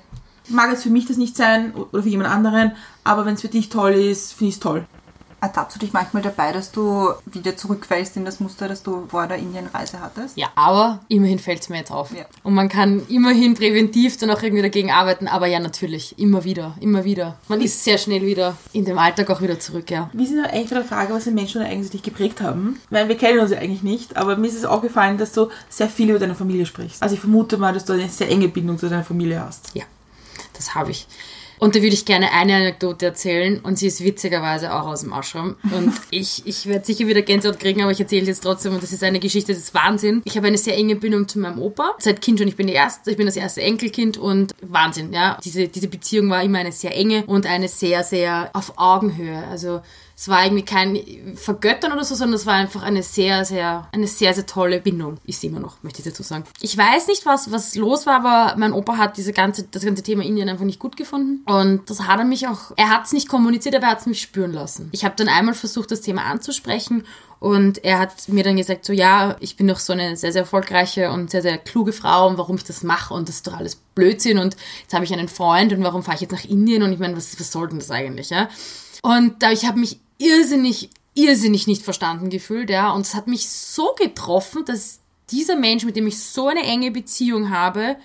Mag jetzt für mich das nicht sein oder für jemand anderen, aber wenn es für dich toll ist, finde ich es toll. Ertappst du dich manchmal dabei, dass du wieder zurückfällst in das Muster, das du vor der Indienreise hattest? Ja, aber immerhin fällt es mir jetzt auf. Ja. Und man kann immerhin präventiv dann auch irgendwie dagegen arbeiten, aber ja, natürlich, immer wieder, immer wieder. Man ist sehr schnell wieder in dem Alltag auch wieder zurück, ja. Wir sind ja eigentlich bei der Frage, was die Menschen eigentlich dich geprägt haben. Weil wir kennen uns ja eigentlich nicht, aber mir ist es auch gefallen, dass du sehr viel über deine Familie sprichst. Also ich vermute mal, dass du eine sehr enge Bindung zu deiner Familie hast. Ja, das habe ich. Und da würde ich gerne eine Anekdote erzählen und sie ist witzigerweise auch aus dem Ashram. Und ich, ich werde sicher wieder Gänsehaut kriegen, aber ich erzähle jetzt trotzdem und das ist eine Geschichte, das ist Wahnsinn. Ich habe eine sehr enge Bindung zu meinem Opa. Seit Kind schon, ich bin die erste, ich bin das erste Enkelkind und Wahnsinn, ja. Diese, diese Beziehung war immer eine sehr enge und eine sehr, sehr auf Augenhöhe. Also es war irgendwie kein Vergöttern oder so, sondern es war einfach eine sehr, sehr, eine sehr, sehr tolle Bindung. Ist sie immer noch, möchte ich dazu sagen. Ich weiß nicht, was, was los war, aber mein Opa hat diese ganze, das ganze Thema Indien einfach nicht gut gefunden. Und das hat er mich auch, er hat es nicht kommuniziert, aber er hat es mich spüren lassen. Ich habe dann einmal versucht, das Thema anzusprechen und er hat mir dann gesagt, so ja, ich bin doch so eine sehr, sehr erfolgreiche und sehr, sehr kluge Frau und warum ich das mache und das ist doch alles Blödsinn und jetzt habe ich einen Freund und warum fahre ich jetzt nach Indien und ich meine, was, was soll denn das eigentlich, ja? Und da ich habe mich irrsinnig, irrsinnig nicht verstanden gefühlt, ja. Und es hat mich so getroffen, dass dieser Mensch, mit dem ich so eine enge Beziehung habe,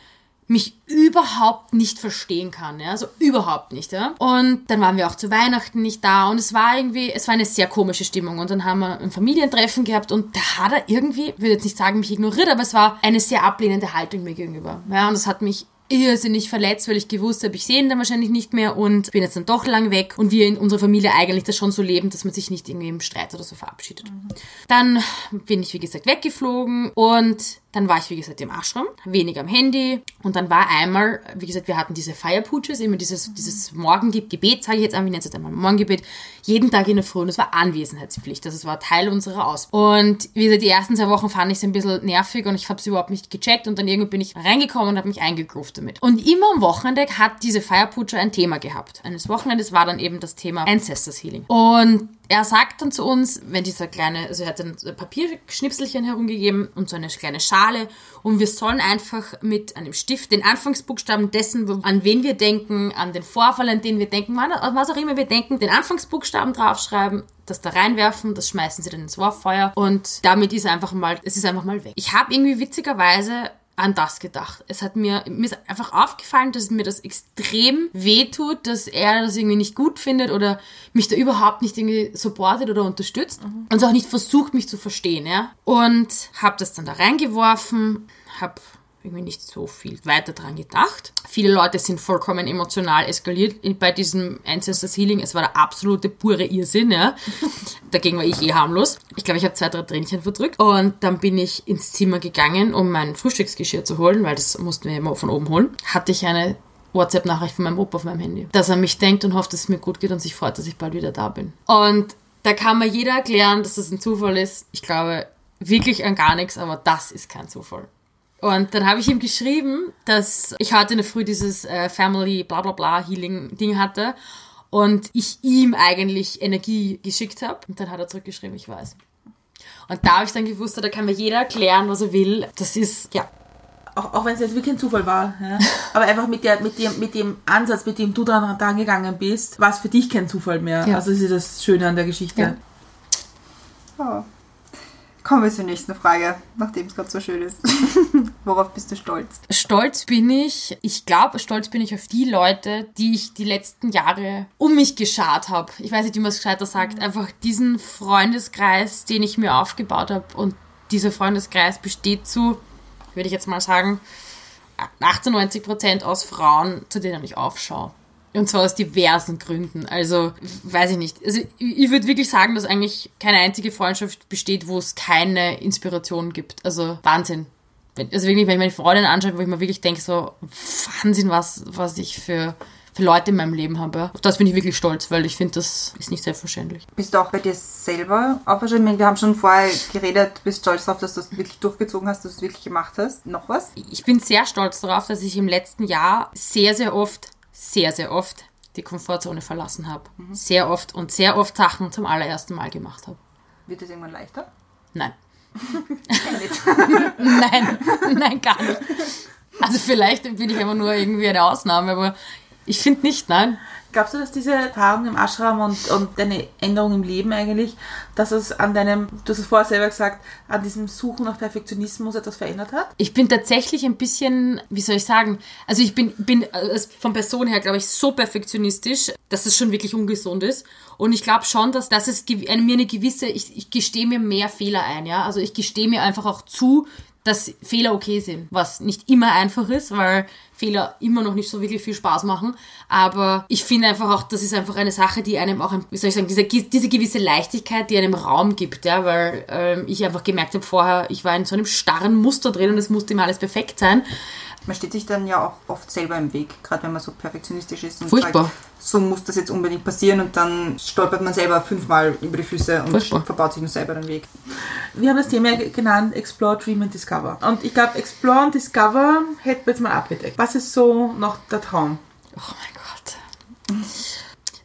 mich überhaupt nicht verstehen kann, ja, also überhaupt nicht, ja. Und dann waren wir auch zu Weihnachten nicht da und es war irgendwie, es war eine sehr komische Stimmung und dann haben wir ein Familientreffen gehabt und da hat er irgendwie, ich würde jetzt nicht sagen, mich ignoriert, aber es war eine sehr ablehnende Haltung mir gegenüber, ja, und das hat mich irrsinnig verletzt, weil ich gewusst habe, ich sehe ihn dann wahrscheinlich nicht mehr und bin jetzt dann doch lang weg und wir in unserer Familie eigentlich das schon so leben, dass man sich nicht irgendwie im Streit oder so verabschiedet. Mhm. Dann bin ich, wie gesagt, weggeflogen und dann war ich, wie gesagt, im Ashram, wenig am Handy. Und dann war einmal, wie gesagt, wir hatten diese Feierputsches, immer dieses, dieses Morgengebet, sage ich jetzt einfach, ich nenne es jetzt einmal Morgengebet, jeden Tag in der Früh. Und es war Anwesenheitspflicht. Also es war Teil unserer Ausbildung. Und wie gesagt, die ersten zwei Wochen fand ich es ein bisschen nervig und ich habe es überhaupt nicht gecheckt. Und dann irgendwann bin ich reingekommen und habe mich eingegruft damit. Und immer am Wochenende hat diese Feierputsche ein Thema gehabt. Eines Wochenendes war dann eben das Thema Ancestors Healing. Und er sagt dann zu uns, wenn dieser kleine, also er hat ein Papierschnipselchen herumgegeben und so eine kleine Schale und wir sollen einfach mit einem Stift den Anfangsbuchstaben dessen, an wen wir denken, an den Vorfall, an den wir denken, was auch immer wir denken, den Anfangsbuchstaben draufschreiben, das da reinwerfen, das schmeißen sie dann ins Wurffeuer und damit ist einfach mal, es ist einfach mal weg. Ich habe irgendwie witzigerweise an das gedacht. Es hat mir, mir ist einfach aufgefallen, dass mir das extrem wehtut, dass er das irgendwie nicht gut findet oder mich da überhaupt nicht irgendwie supportet oder unterstützt mhm. und auch nicht versucht, mich zu verstehen, ja. Und habe das dann da reingeworfen, habe irgendwie nicht so viel weiter dran gedacht. Viele Leute sind vollkommen emotional eskaliert bei diesem Ancestors Healing. Es war der absolute pure Irrsinn, ja. Dagegen war ich eh harmlos. Ich glaube, ich habe zwei, drei Tränchen verdrückt. Und dann bin ich ins Zimmer gegangen, um mein Frühstücksgeschirr zu holen, weil das mussten wir immer von oben holen. Hatte ich eine WhatsApp-Nachricht von meinem Opa auf meinem Handy, dass er mich denkt und hofft, dass es mir gut geht und sich freut, dass ich bald wieder da bin. Und da kann mir jeder erklären, dass das ein Zufall ist. Ich glaube wirklich an gar nichts, aber das ist kein Zufall. Und dann habe ich ihm geschrieben, dass ich heute in der Früh dieses äh, Family bla bla bla Healing Ding hatte und ich ihm eigentlich Energie geschickt habe. Und dann hat er zurückgeschrieben, ich weiß. Und da habe ich dann gewusst, da kann mir jeder erklären, was er will. Das ist, ja. Auch, auch wenn es jetzt wirklich ein Zufall war. Ja. Aber einfach mit, der, mit, dem, mit dem Ansatz, mit dem du dran, dran gegangen bist, war es für dich kein Zufall mehr. Ja. Also das ist das Schöne an der Geschichte. Ja. Oh. Kommen wir zur nächsten Frage, nachdem es gerade so schön ist. Worauf bist du stolz? Stolz bin ich, ich glaube, stolz bin ich auf die Leute, die ich die letzten Jahre um mich geschart habe. Ich weiß nicht, wie man es gescheiter sagt. Mhm. Einfach diesen Freundeskreis, den ich mir aufgebaut habe. Und dieser Freundeskreis besteht zu, würde ich jetzt mal sagen, 98 Prozent aus Frauen, zu denen ich aufschaue. Und zwar aus diversen Gründen. Also, weiß ich nicht. Also, ich würde wirklich sagen, dass eigentlich keine einzige Freundschaft besteht, wo es keine Inspiration gibt. Also, Wahnsinn. Also wirklich, wenn ich meine Freundin anschaue, wo ich mir wirklich denke, so, Wahnsinn, was, was ich für, für Leute in meinem Leben habe. Auf das bin ich wirklich stolz, weil ich finde, das ist nicht selbstverständlich. Bist du auch bei dir selber wahrscheinlich, wir haben schon vorher geredet, bist stolz darauf, dass du es wirklich durchgezogen hast, dass du es wirklich gemacht hast. Noch was? Ich bin sehr stolz darauf, dass ich im letzten Jahr sehr, sehr oft sehr, sehr oft die Komfortzone verlassen habe. Mhm. Sehr oft und sehr oft Sachen zum allerersten Mal gemacht habe. Wird es irgendwann leichter? Nein. nein, nein, gar nicht. Also vielleicht bin ich immer nur irgendwie eine Ausnahme, aber ich finde nicht, nein. Glaubst du, dass diese Erfahrung im Ashram und, und deine Änderung im Leben eigentlich, dass es an deinem, du hast es vorher selber gesagt, an diesem Suchen nach Perfektionismus etwas verändert hat? Ich bin tatsächlich ein bisschen, wie soll ich sagen, also ich bin, bin von Person her, glaube ich, so perfektionistisch, dass es schon wirklich ungesund ist. Und ich glaube schon, dass, dass es mir eine gewisse, ich, ich gestehe mir mehr Fehler ein, ja. Also ich gestehe mir einfach auch zu, dass Fehler okay sind, was nicht immer einfach ist, weil Fehler immer noch nicht so wirklich viel Spaß machen. Aber ich finde einfach auch, das ist einfach eine Sache, die einem auch, wie soll ich sagen, diese, diese gewisse Leichtigkeit, die einem Raum gibt, ja, weil ähm, ich einfach gemerkt habe vorher, ich war in so einem starren Muster drin und es musste immer alles perfekt sein. Man steht sich dann ja auch oft selber im Weg, gerade wenn man so perfektionistisch ist und Furchtbar. sagt, so muss das jetzt unbedingt passieren und dann stolpert man selber fünfmal über die Füße und Furchtbar. verbaut sich nur selber den Weg. Wir haben das Thema ge- genannt Explore, Dream and Discover. Und ich glaube, Explore und Discover hätten wir jetzt mal abgedeckt. Was ist so noch der Traum? Oh mein Gott.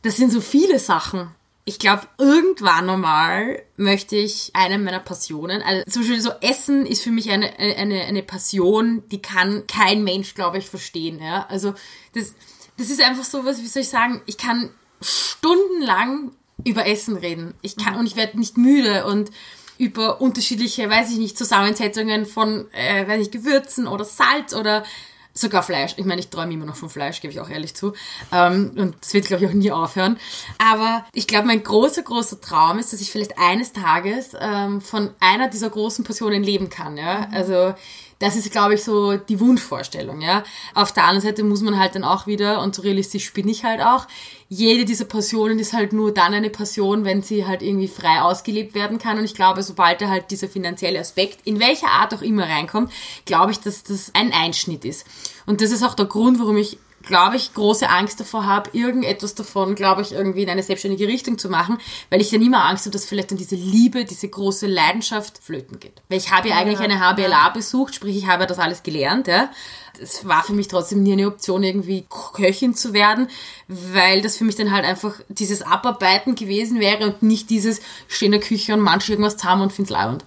Das sind so viele Sachen. Ich glaube, irgendwann einmal möchte ich eine meiner Passionen, also zum Beispiel so Essen ist für mich eine, eine, eine Passion, die kann kein Mensch, glaube ich, verstehen. Ja? Also das, das ist einfach so was, wie soll ich sagen, ich kann stundenlang über Essen reden. Ich kann und ich werde nicht müde und über unterschiedliche, weiß ich nicht, Zusammensetzungen von, äh, weiß ich, Gewürzen oder Salz oder sogar Fleisch. Ich meine, ich träume immer noch von Fleisch, gebe ich auch ehrlich zu. Ähm, und das wird, glaube ich, auch nie aufhören. Aber ich glaube, mein großer, großer Traum ist, dass ich vielleicht eines Tages ähm, von einer dieser großen Passionen leben kann. Ja? Also das ist, glaube ich, so die Wunschvorstellung, ja. Auf der anderen Seite muss man halt dann auch wieder, und so realistisch bin ich halt auch, jede dieser Passionen ist halt nur dann eine Passion, wenn sie halt irgendwie frei ausgelebt werden kann. Und ich glaube, sobald da halt dieser finanzielle Aspekt, in welcher Art auch immer reinkommt, glaube ich, dass das ein Einschnitt ist. Und das ist auch der Grund, warum ich glaube ich, große Angst davor habe, irgendetwas davon, glaube ich, irgendwie in eine selbstständige Richtung zu machen, weil ich dann immer Angst habe, dass vielleicht dann diese Liebe, diese große Leidenschaft flöten geht. Weil ich habe ja eigentlich eine HBLA besucht, sprich, ich habe ja das alles gelernt, ja. Es war für mich trotzdem nie eine Option, irgendwie Köchin zu werden, weil das für mich dann halt einfach dieses Abarbeiten gewesen wäre und nicht dieses stehen in der Küche und manche irgendwas zusammen und find's leibend.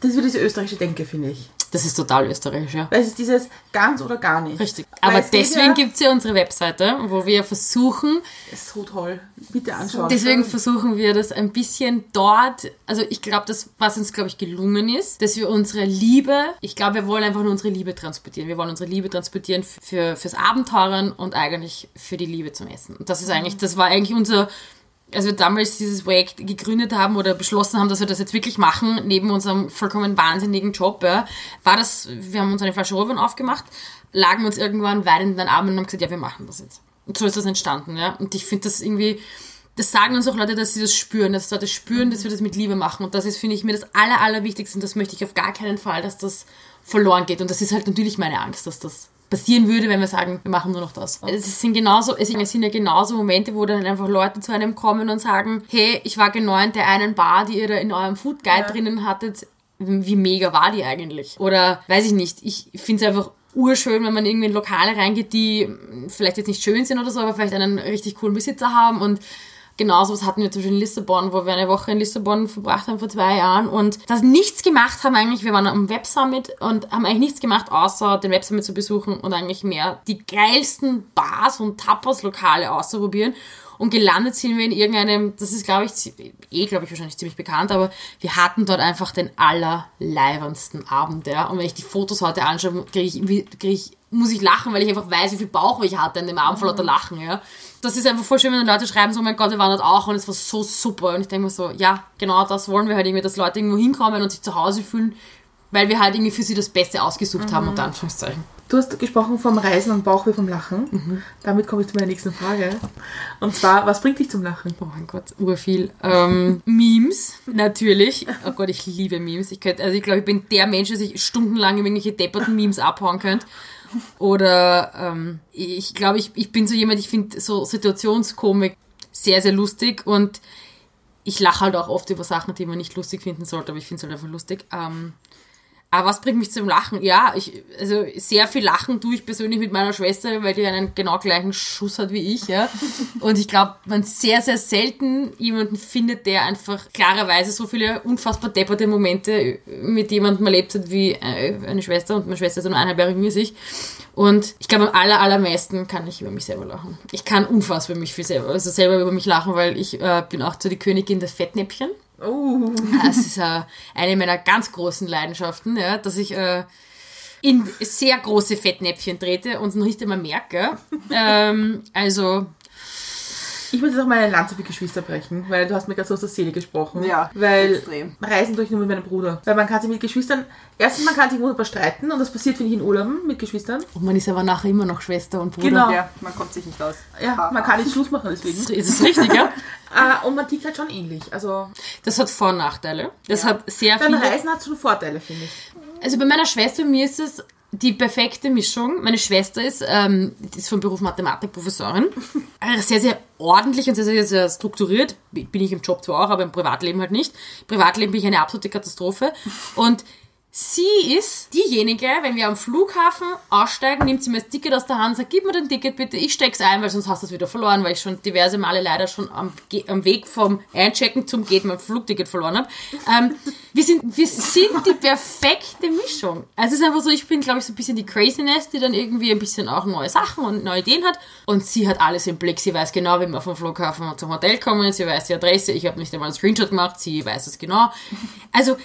Das ist wieder diese österreichische Denke, finde ich. Das ist total österreichisch, ja. Weil es ist dieses ganz oder gar nicht. Richtig. Weil Aber es deswegen ja, gibt's ja unsere Webseite, wo wir versuchen, Das ist so toll. Bitte anschauen. Deswegen versuchen wir das ein bisschen dort, also ich glaube, das, was uns, glaube ich, gelungen ist, dass wir unsere Liebe, ich glaube, wir wollen einfach nur unsere Liebe transportieren. Wir wollen unsere Liebe transportieren für, fürs Abenteuern und eigentlich für die Liebe zum Essen. Und das ist eigentlich, das war eigentlich unser, als wir damals dieses Projekt gegründet haben oder beschlossen haben, dass wir das jetzt wirklich machen, neben unserem vollkommen wahnsinnigen Job, ja, war das, wir haben uns eine Flasche Rotwein aufgemacht, lagen uns irgendwann weinend in den Armen und haben gesagt, ja, wir machen das jetzt. Und so ist das entstanden, ja. Und ich finde das irgendwie, das sagen uns auch Leute, dass sie das spüren, dass Leute spüren, dass wir das mit Liebe machen. Und das ist, finde ich, mir das Aller, Allerwichtigste und das möchte ich auf gar keinen Fall, dass das verloren geht. Und das ist halt natürlich meine Angst, dass das passieren würde, wenn wir sagen, wir machen nur noch das. Es sind genauso, es sind ja genauso Momente, wo dann einfach Leute zu einem kommen und sagen, hey, ich war genau in der einen Bar, die ihr da in eurem Food Guide drinnen hattet. Wie mega war die eigentlich? Oder weiß ich nicht, ich finde es einfach urschön, wenn man irgendwie in Lokale reingeht, die vielleicht jetzt nicht schön sind oder so, aber vielleicht einen richtig coolen Besitzer haben und Genauso was hatten wir zum Beispiel in Lissabon, wo wir eine Woche in Lissabon verbracht haben vor zwei Jahren und das nichts gemacht haben eigentlich. Wir waren am Web Summit und haben eigentlich nichts gemacht, außer den Web Summit zu besuchen und eigentlich mehr die geilsten Bars und Tapas-Lokale auszuprobieren. Und gelandet sind wir in irgendeinem, das ist glaube ich, eh glaube ich wahrscheinlich ziemlich bekannt, aber wir hatten dort einfach den allerleibendsten Abend, ja. Und wenn ich die Fotos heute anschaue, kriege ich, krieg ich, muss ich lachen, weil ich einfach weiß, wie viel Bauch ich hatte an dem Abend vor lauter Lachen, ja. Das ist einfach voll schön, wenn Leute schreiben so, oh mein Gott, wir waren dort auch und es war so super. Und ich denke mir so, ja, genau das wollen wir halt irgendwie, dass Leute irgendwo hinkommen und sich zu Hause fühlen, weil wir halt irgendwie für sie das Beste ausgesucht haben, unter Anführungszeichen. Du hast gesprochen vom Reisen und Bauchweh vom Lachen. Mhm. Damit komme ich zu meiner nächsten Frage. Und zwar, was bringt dich zum Lachen? Oh mein Gott, urviel. Ähm, Memes, natürlich. Oh Gott, ich liebe Memes. Ich könnte, also ich glaube, ich bin der Mensch, der sich stundenlang irgendwelche depperten Memes abhauen könnte. Oder ähm, ich glaube, ich, ich bin so jemand, ich finde so Situationskomik sehr, sehr lustig und ich lache halt auch oft über Sachen, die man nicht lustig finden sollte, aber ich finde es halt einfach lustig. Ähm, aber was bringt mich zum Lachen? Ja, ich, also sehr viel Lachen tue ich persönlich mit meiner Schwester, weil die einen genau gleichen Schuss hat wie ich, ja. Und ich glaube, man sehr, sehr selten jemanden findet, der einfach klarerweise so viele unfassbar depperte Momente mit jemandem erlebt hat wie äh, eine Schwester und meine Schwester ist nur eineinhalb Jahre jünger als ich. Und ich glaube, am aller, allermeisten kann ich über mich selber lachen. Ich kann unfassbar mich viel selber, also selber über mich lachen, weil ich äh, bin auch so die Königin des Fettnäpfchen. Oh, Das ist äh, eine meiner ganz großen Leidenschaften, ja, dass ich äh, in sehr große Fettnäpfchen trete und es noch nicht einmal merke. ähm, also Ich muss jetzt auch meine Lanze für Geschwister brechen, weil du hast mir gerade so aus der Seele gesprochen. Ja, Weil extrem. Reisen durch nur mit meinem Bruder. Weil man kann sich mit Geschwistern, erstens man kann sich wunderbar streiten und das passiert, finde ich, in Urlauben mit Geschwistern. Und man ist aber nachher immer noch Schwester und Bruder. Genau. Ja, man kommt sich nicht aus. Ja, man kann nicht Schluss machen deswegen. So ist es richtig, ja? Äh, und man tickt halt schon ähnlich. Also Das hat Vor- und Nachteile. Das hat sehr beim viele... Reisen hat es schon Vorteile, finde ich. Also bei meiner Schwester, mir ist es die perfekte Mischung. Meine Schwester ist, ähm, ist vom Beruf Mathematikprofessorin. Äh, Sehr, sehr ordentlich und sehr, sehr, sehr strukturiert. Bin ich im Job zwar auch, aber im Privatleben halt nicht. Im Privatleben bin ich eine absolute Katastrophe. Und sie ist diejenige, wenn wir am Flughafen aussteigen, nimmt sie mir das Ticket aus der Hand, sagt, gib mir den Ticket bitte, ich steck's ein, weil sonst hast du es wieder verloren, weil ich schon diverse Male leider schon am, am Weg vom Einchecken zum Gate mein Flugticket verloren habe. Ähm, wir, sind, wir sind die perfekte Mischung. Also es ist einfach so, ich bin, glaube ich, so ein bisschen die Craziness, die dann irgendwie ein bisschen auch neue Sachen und neue Ideen hat. Und sie hat alles im Blick. Sie weiß genau, wie wir vom Flughafen zum Hotel kommen. Sie weiß die Adresse. Ich habe nicht einmal einen Screenshot gemacht. Sie weiß es genau. Also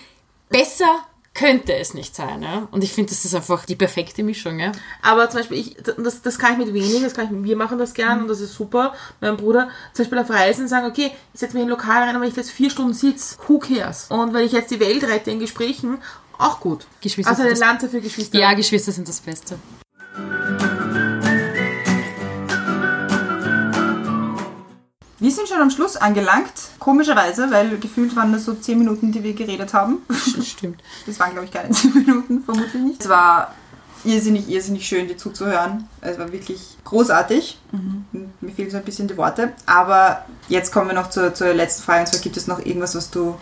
besser könnte es nicht sein. Ja? Und ich finde, das ist einfach die perfekte Mischung. Ja? Aber zum Beispiel, ich, das, das kann ich mit wenig, das kann ich mir machen das gern und das ist super. Mein Bruder, zum Beispiel auf Reisen sagen, okay, ich setze mich in ein Lokal rein, aber wenn ich jetzt vier Stunden sitze, who cares? Und wenn ich jetzt die Welt rette in Gesprächen, auch gut. Geschwister also eine Lanze für Geschwister. Ja, Geschwister sind das Beste. Wir sind schon am Schluss angelangt. Komischerweise, weil gefühlt waren das so 10 Minuten, die wir geredet haben. Stimmt. Das waren, glaube ich, keine 10 Minuten, vermutlich nicht. Es war irrsinnig, irrsinnig schön, dir zuzuhören. Es war wirklich großartig. Mir fehlen so ein bisschen die Worte. Aber jetzt kommen wir noch zur, zur letzten Frage. Und zwar, gibt es noch irgendwas, was du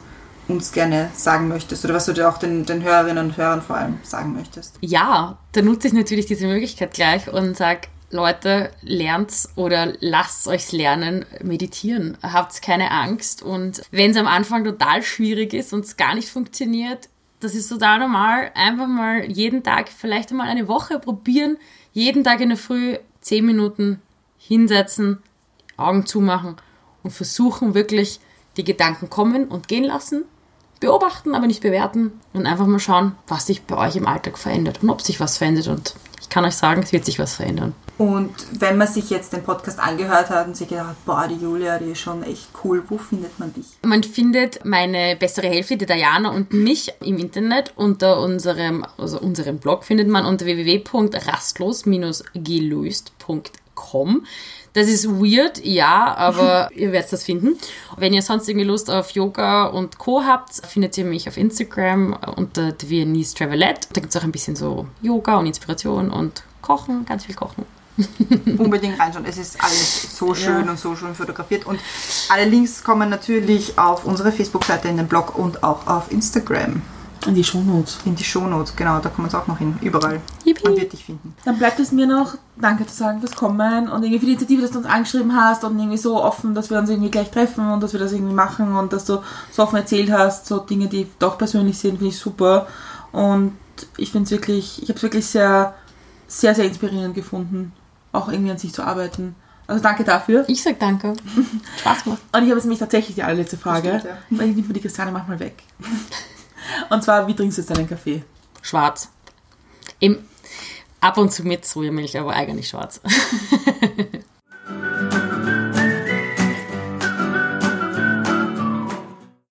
uns gerne sagen möchtest? Oder was du dir auch den, den Hörerinnen und Hörern vor allem sagen möchtest? Ja, da nutze ich natürlich diese Möglichkeit gleich und sag, Leute, lernt's oder lasst euch lernen, meditieren. Habt keine Angst und wenn es am Anfang total schwierig ist und es gar nicht funktioniert, das ist total normal. Einfach mal jeden Tag, vielleicht einmal eine Woche probieren, jeden Tag in der Früh zehn Minuten hinsetzen, Augen zumachen und versuchen wirklich die Gedanken kommen und gehen lassen beobachten, aber nicht bewerten und einfach mal schauen, was sich bei euch im Alltag verändert und ob sich was verändert. Und kann euch sagen, es wird sich was verändern. Und wenn man sich jetzt den Podcast angehört hat und sich gedacht hat, boah, die Julia, die ist schon echt cool, wo findet man dich? Man findet meine bessere Hälfte, die Diana und mich im Internet unter unserem, also unserem Blog findet man unter www.rastlos-gelöst.com. Das ist weird, ja, aber ihr werdet das finden. Wenn ihr sonst irgendwie Lust auf Yoga und Co. habt, findet ihr mich auf Instagram unter the Viennese Travelette. Da gibt es auch ein bisschen so Yoga und Inspiration und Kochen, ganz viel Kochen. Unbedingt reinschauen. Es ist alles so schön und so schön fotografiert. Und alle Links kommen natürlich auf unsere Facebook-Seite, in den Blog und auch auf Instagram. In die Shownotes. In die Shownotes, genau, da kommen wir auch noch hin. Überall. Yippie. Man wird dich finden. Dann bleibt es mir noch, danke zu sagen fürs Kommen und irgendwie für die Initiative, dass du uns angeschrieben hast und irgendwie so offen, dass wir uns irgendwie gleich treffen und dass wir das irgendwie machen und dass du so offen erzählt hast, so Dinge, die doch persönlich sind, finde ich super. Und ich finde es wirklich, ich habe es wirklich sehr, sehr, sehr inspirierend gefunden, auch irgendwie an sich zu arbeiten. Also danke dafür. Ich sag danke. Spaß gemacht. Und ich habe jetzt nämlich tatsächlich die allerletzte Frage, Stimmt, ja. weil ich nehme für die Christiane manchmal weg. Und zwar, wie trinkst du jetzt deinen Kaffee? Schwarz. Im, ab und zu mit Sojamilch, aber eigentlich schwarz.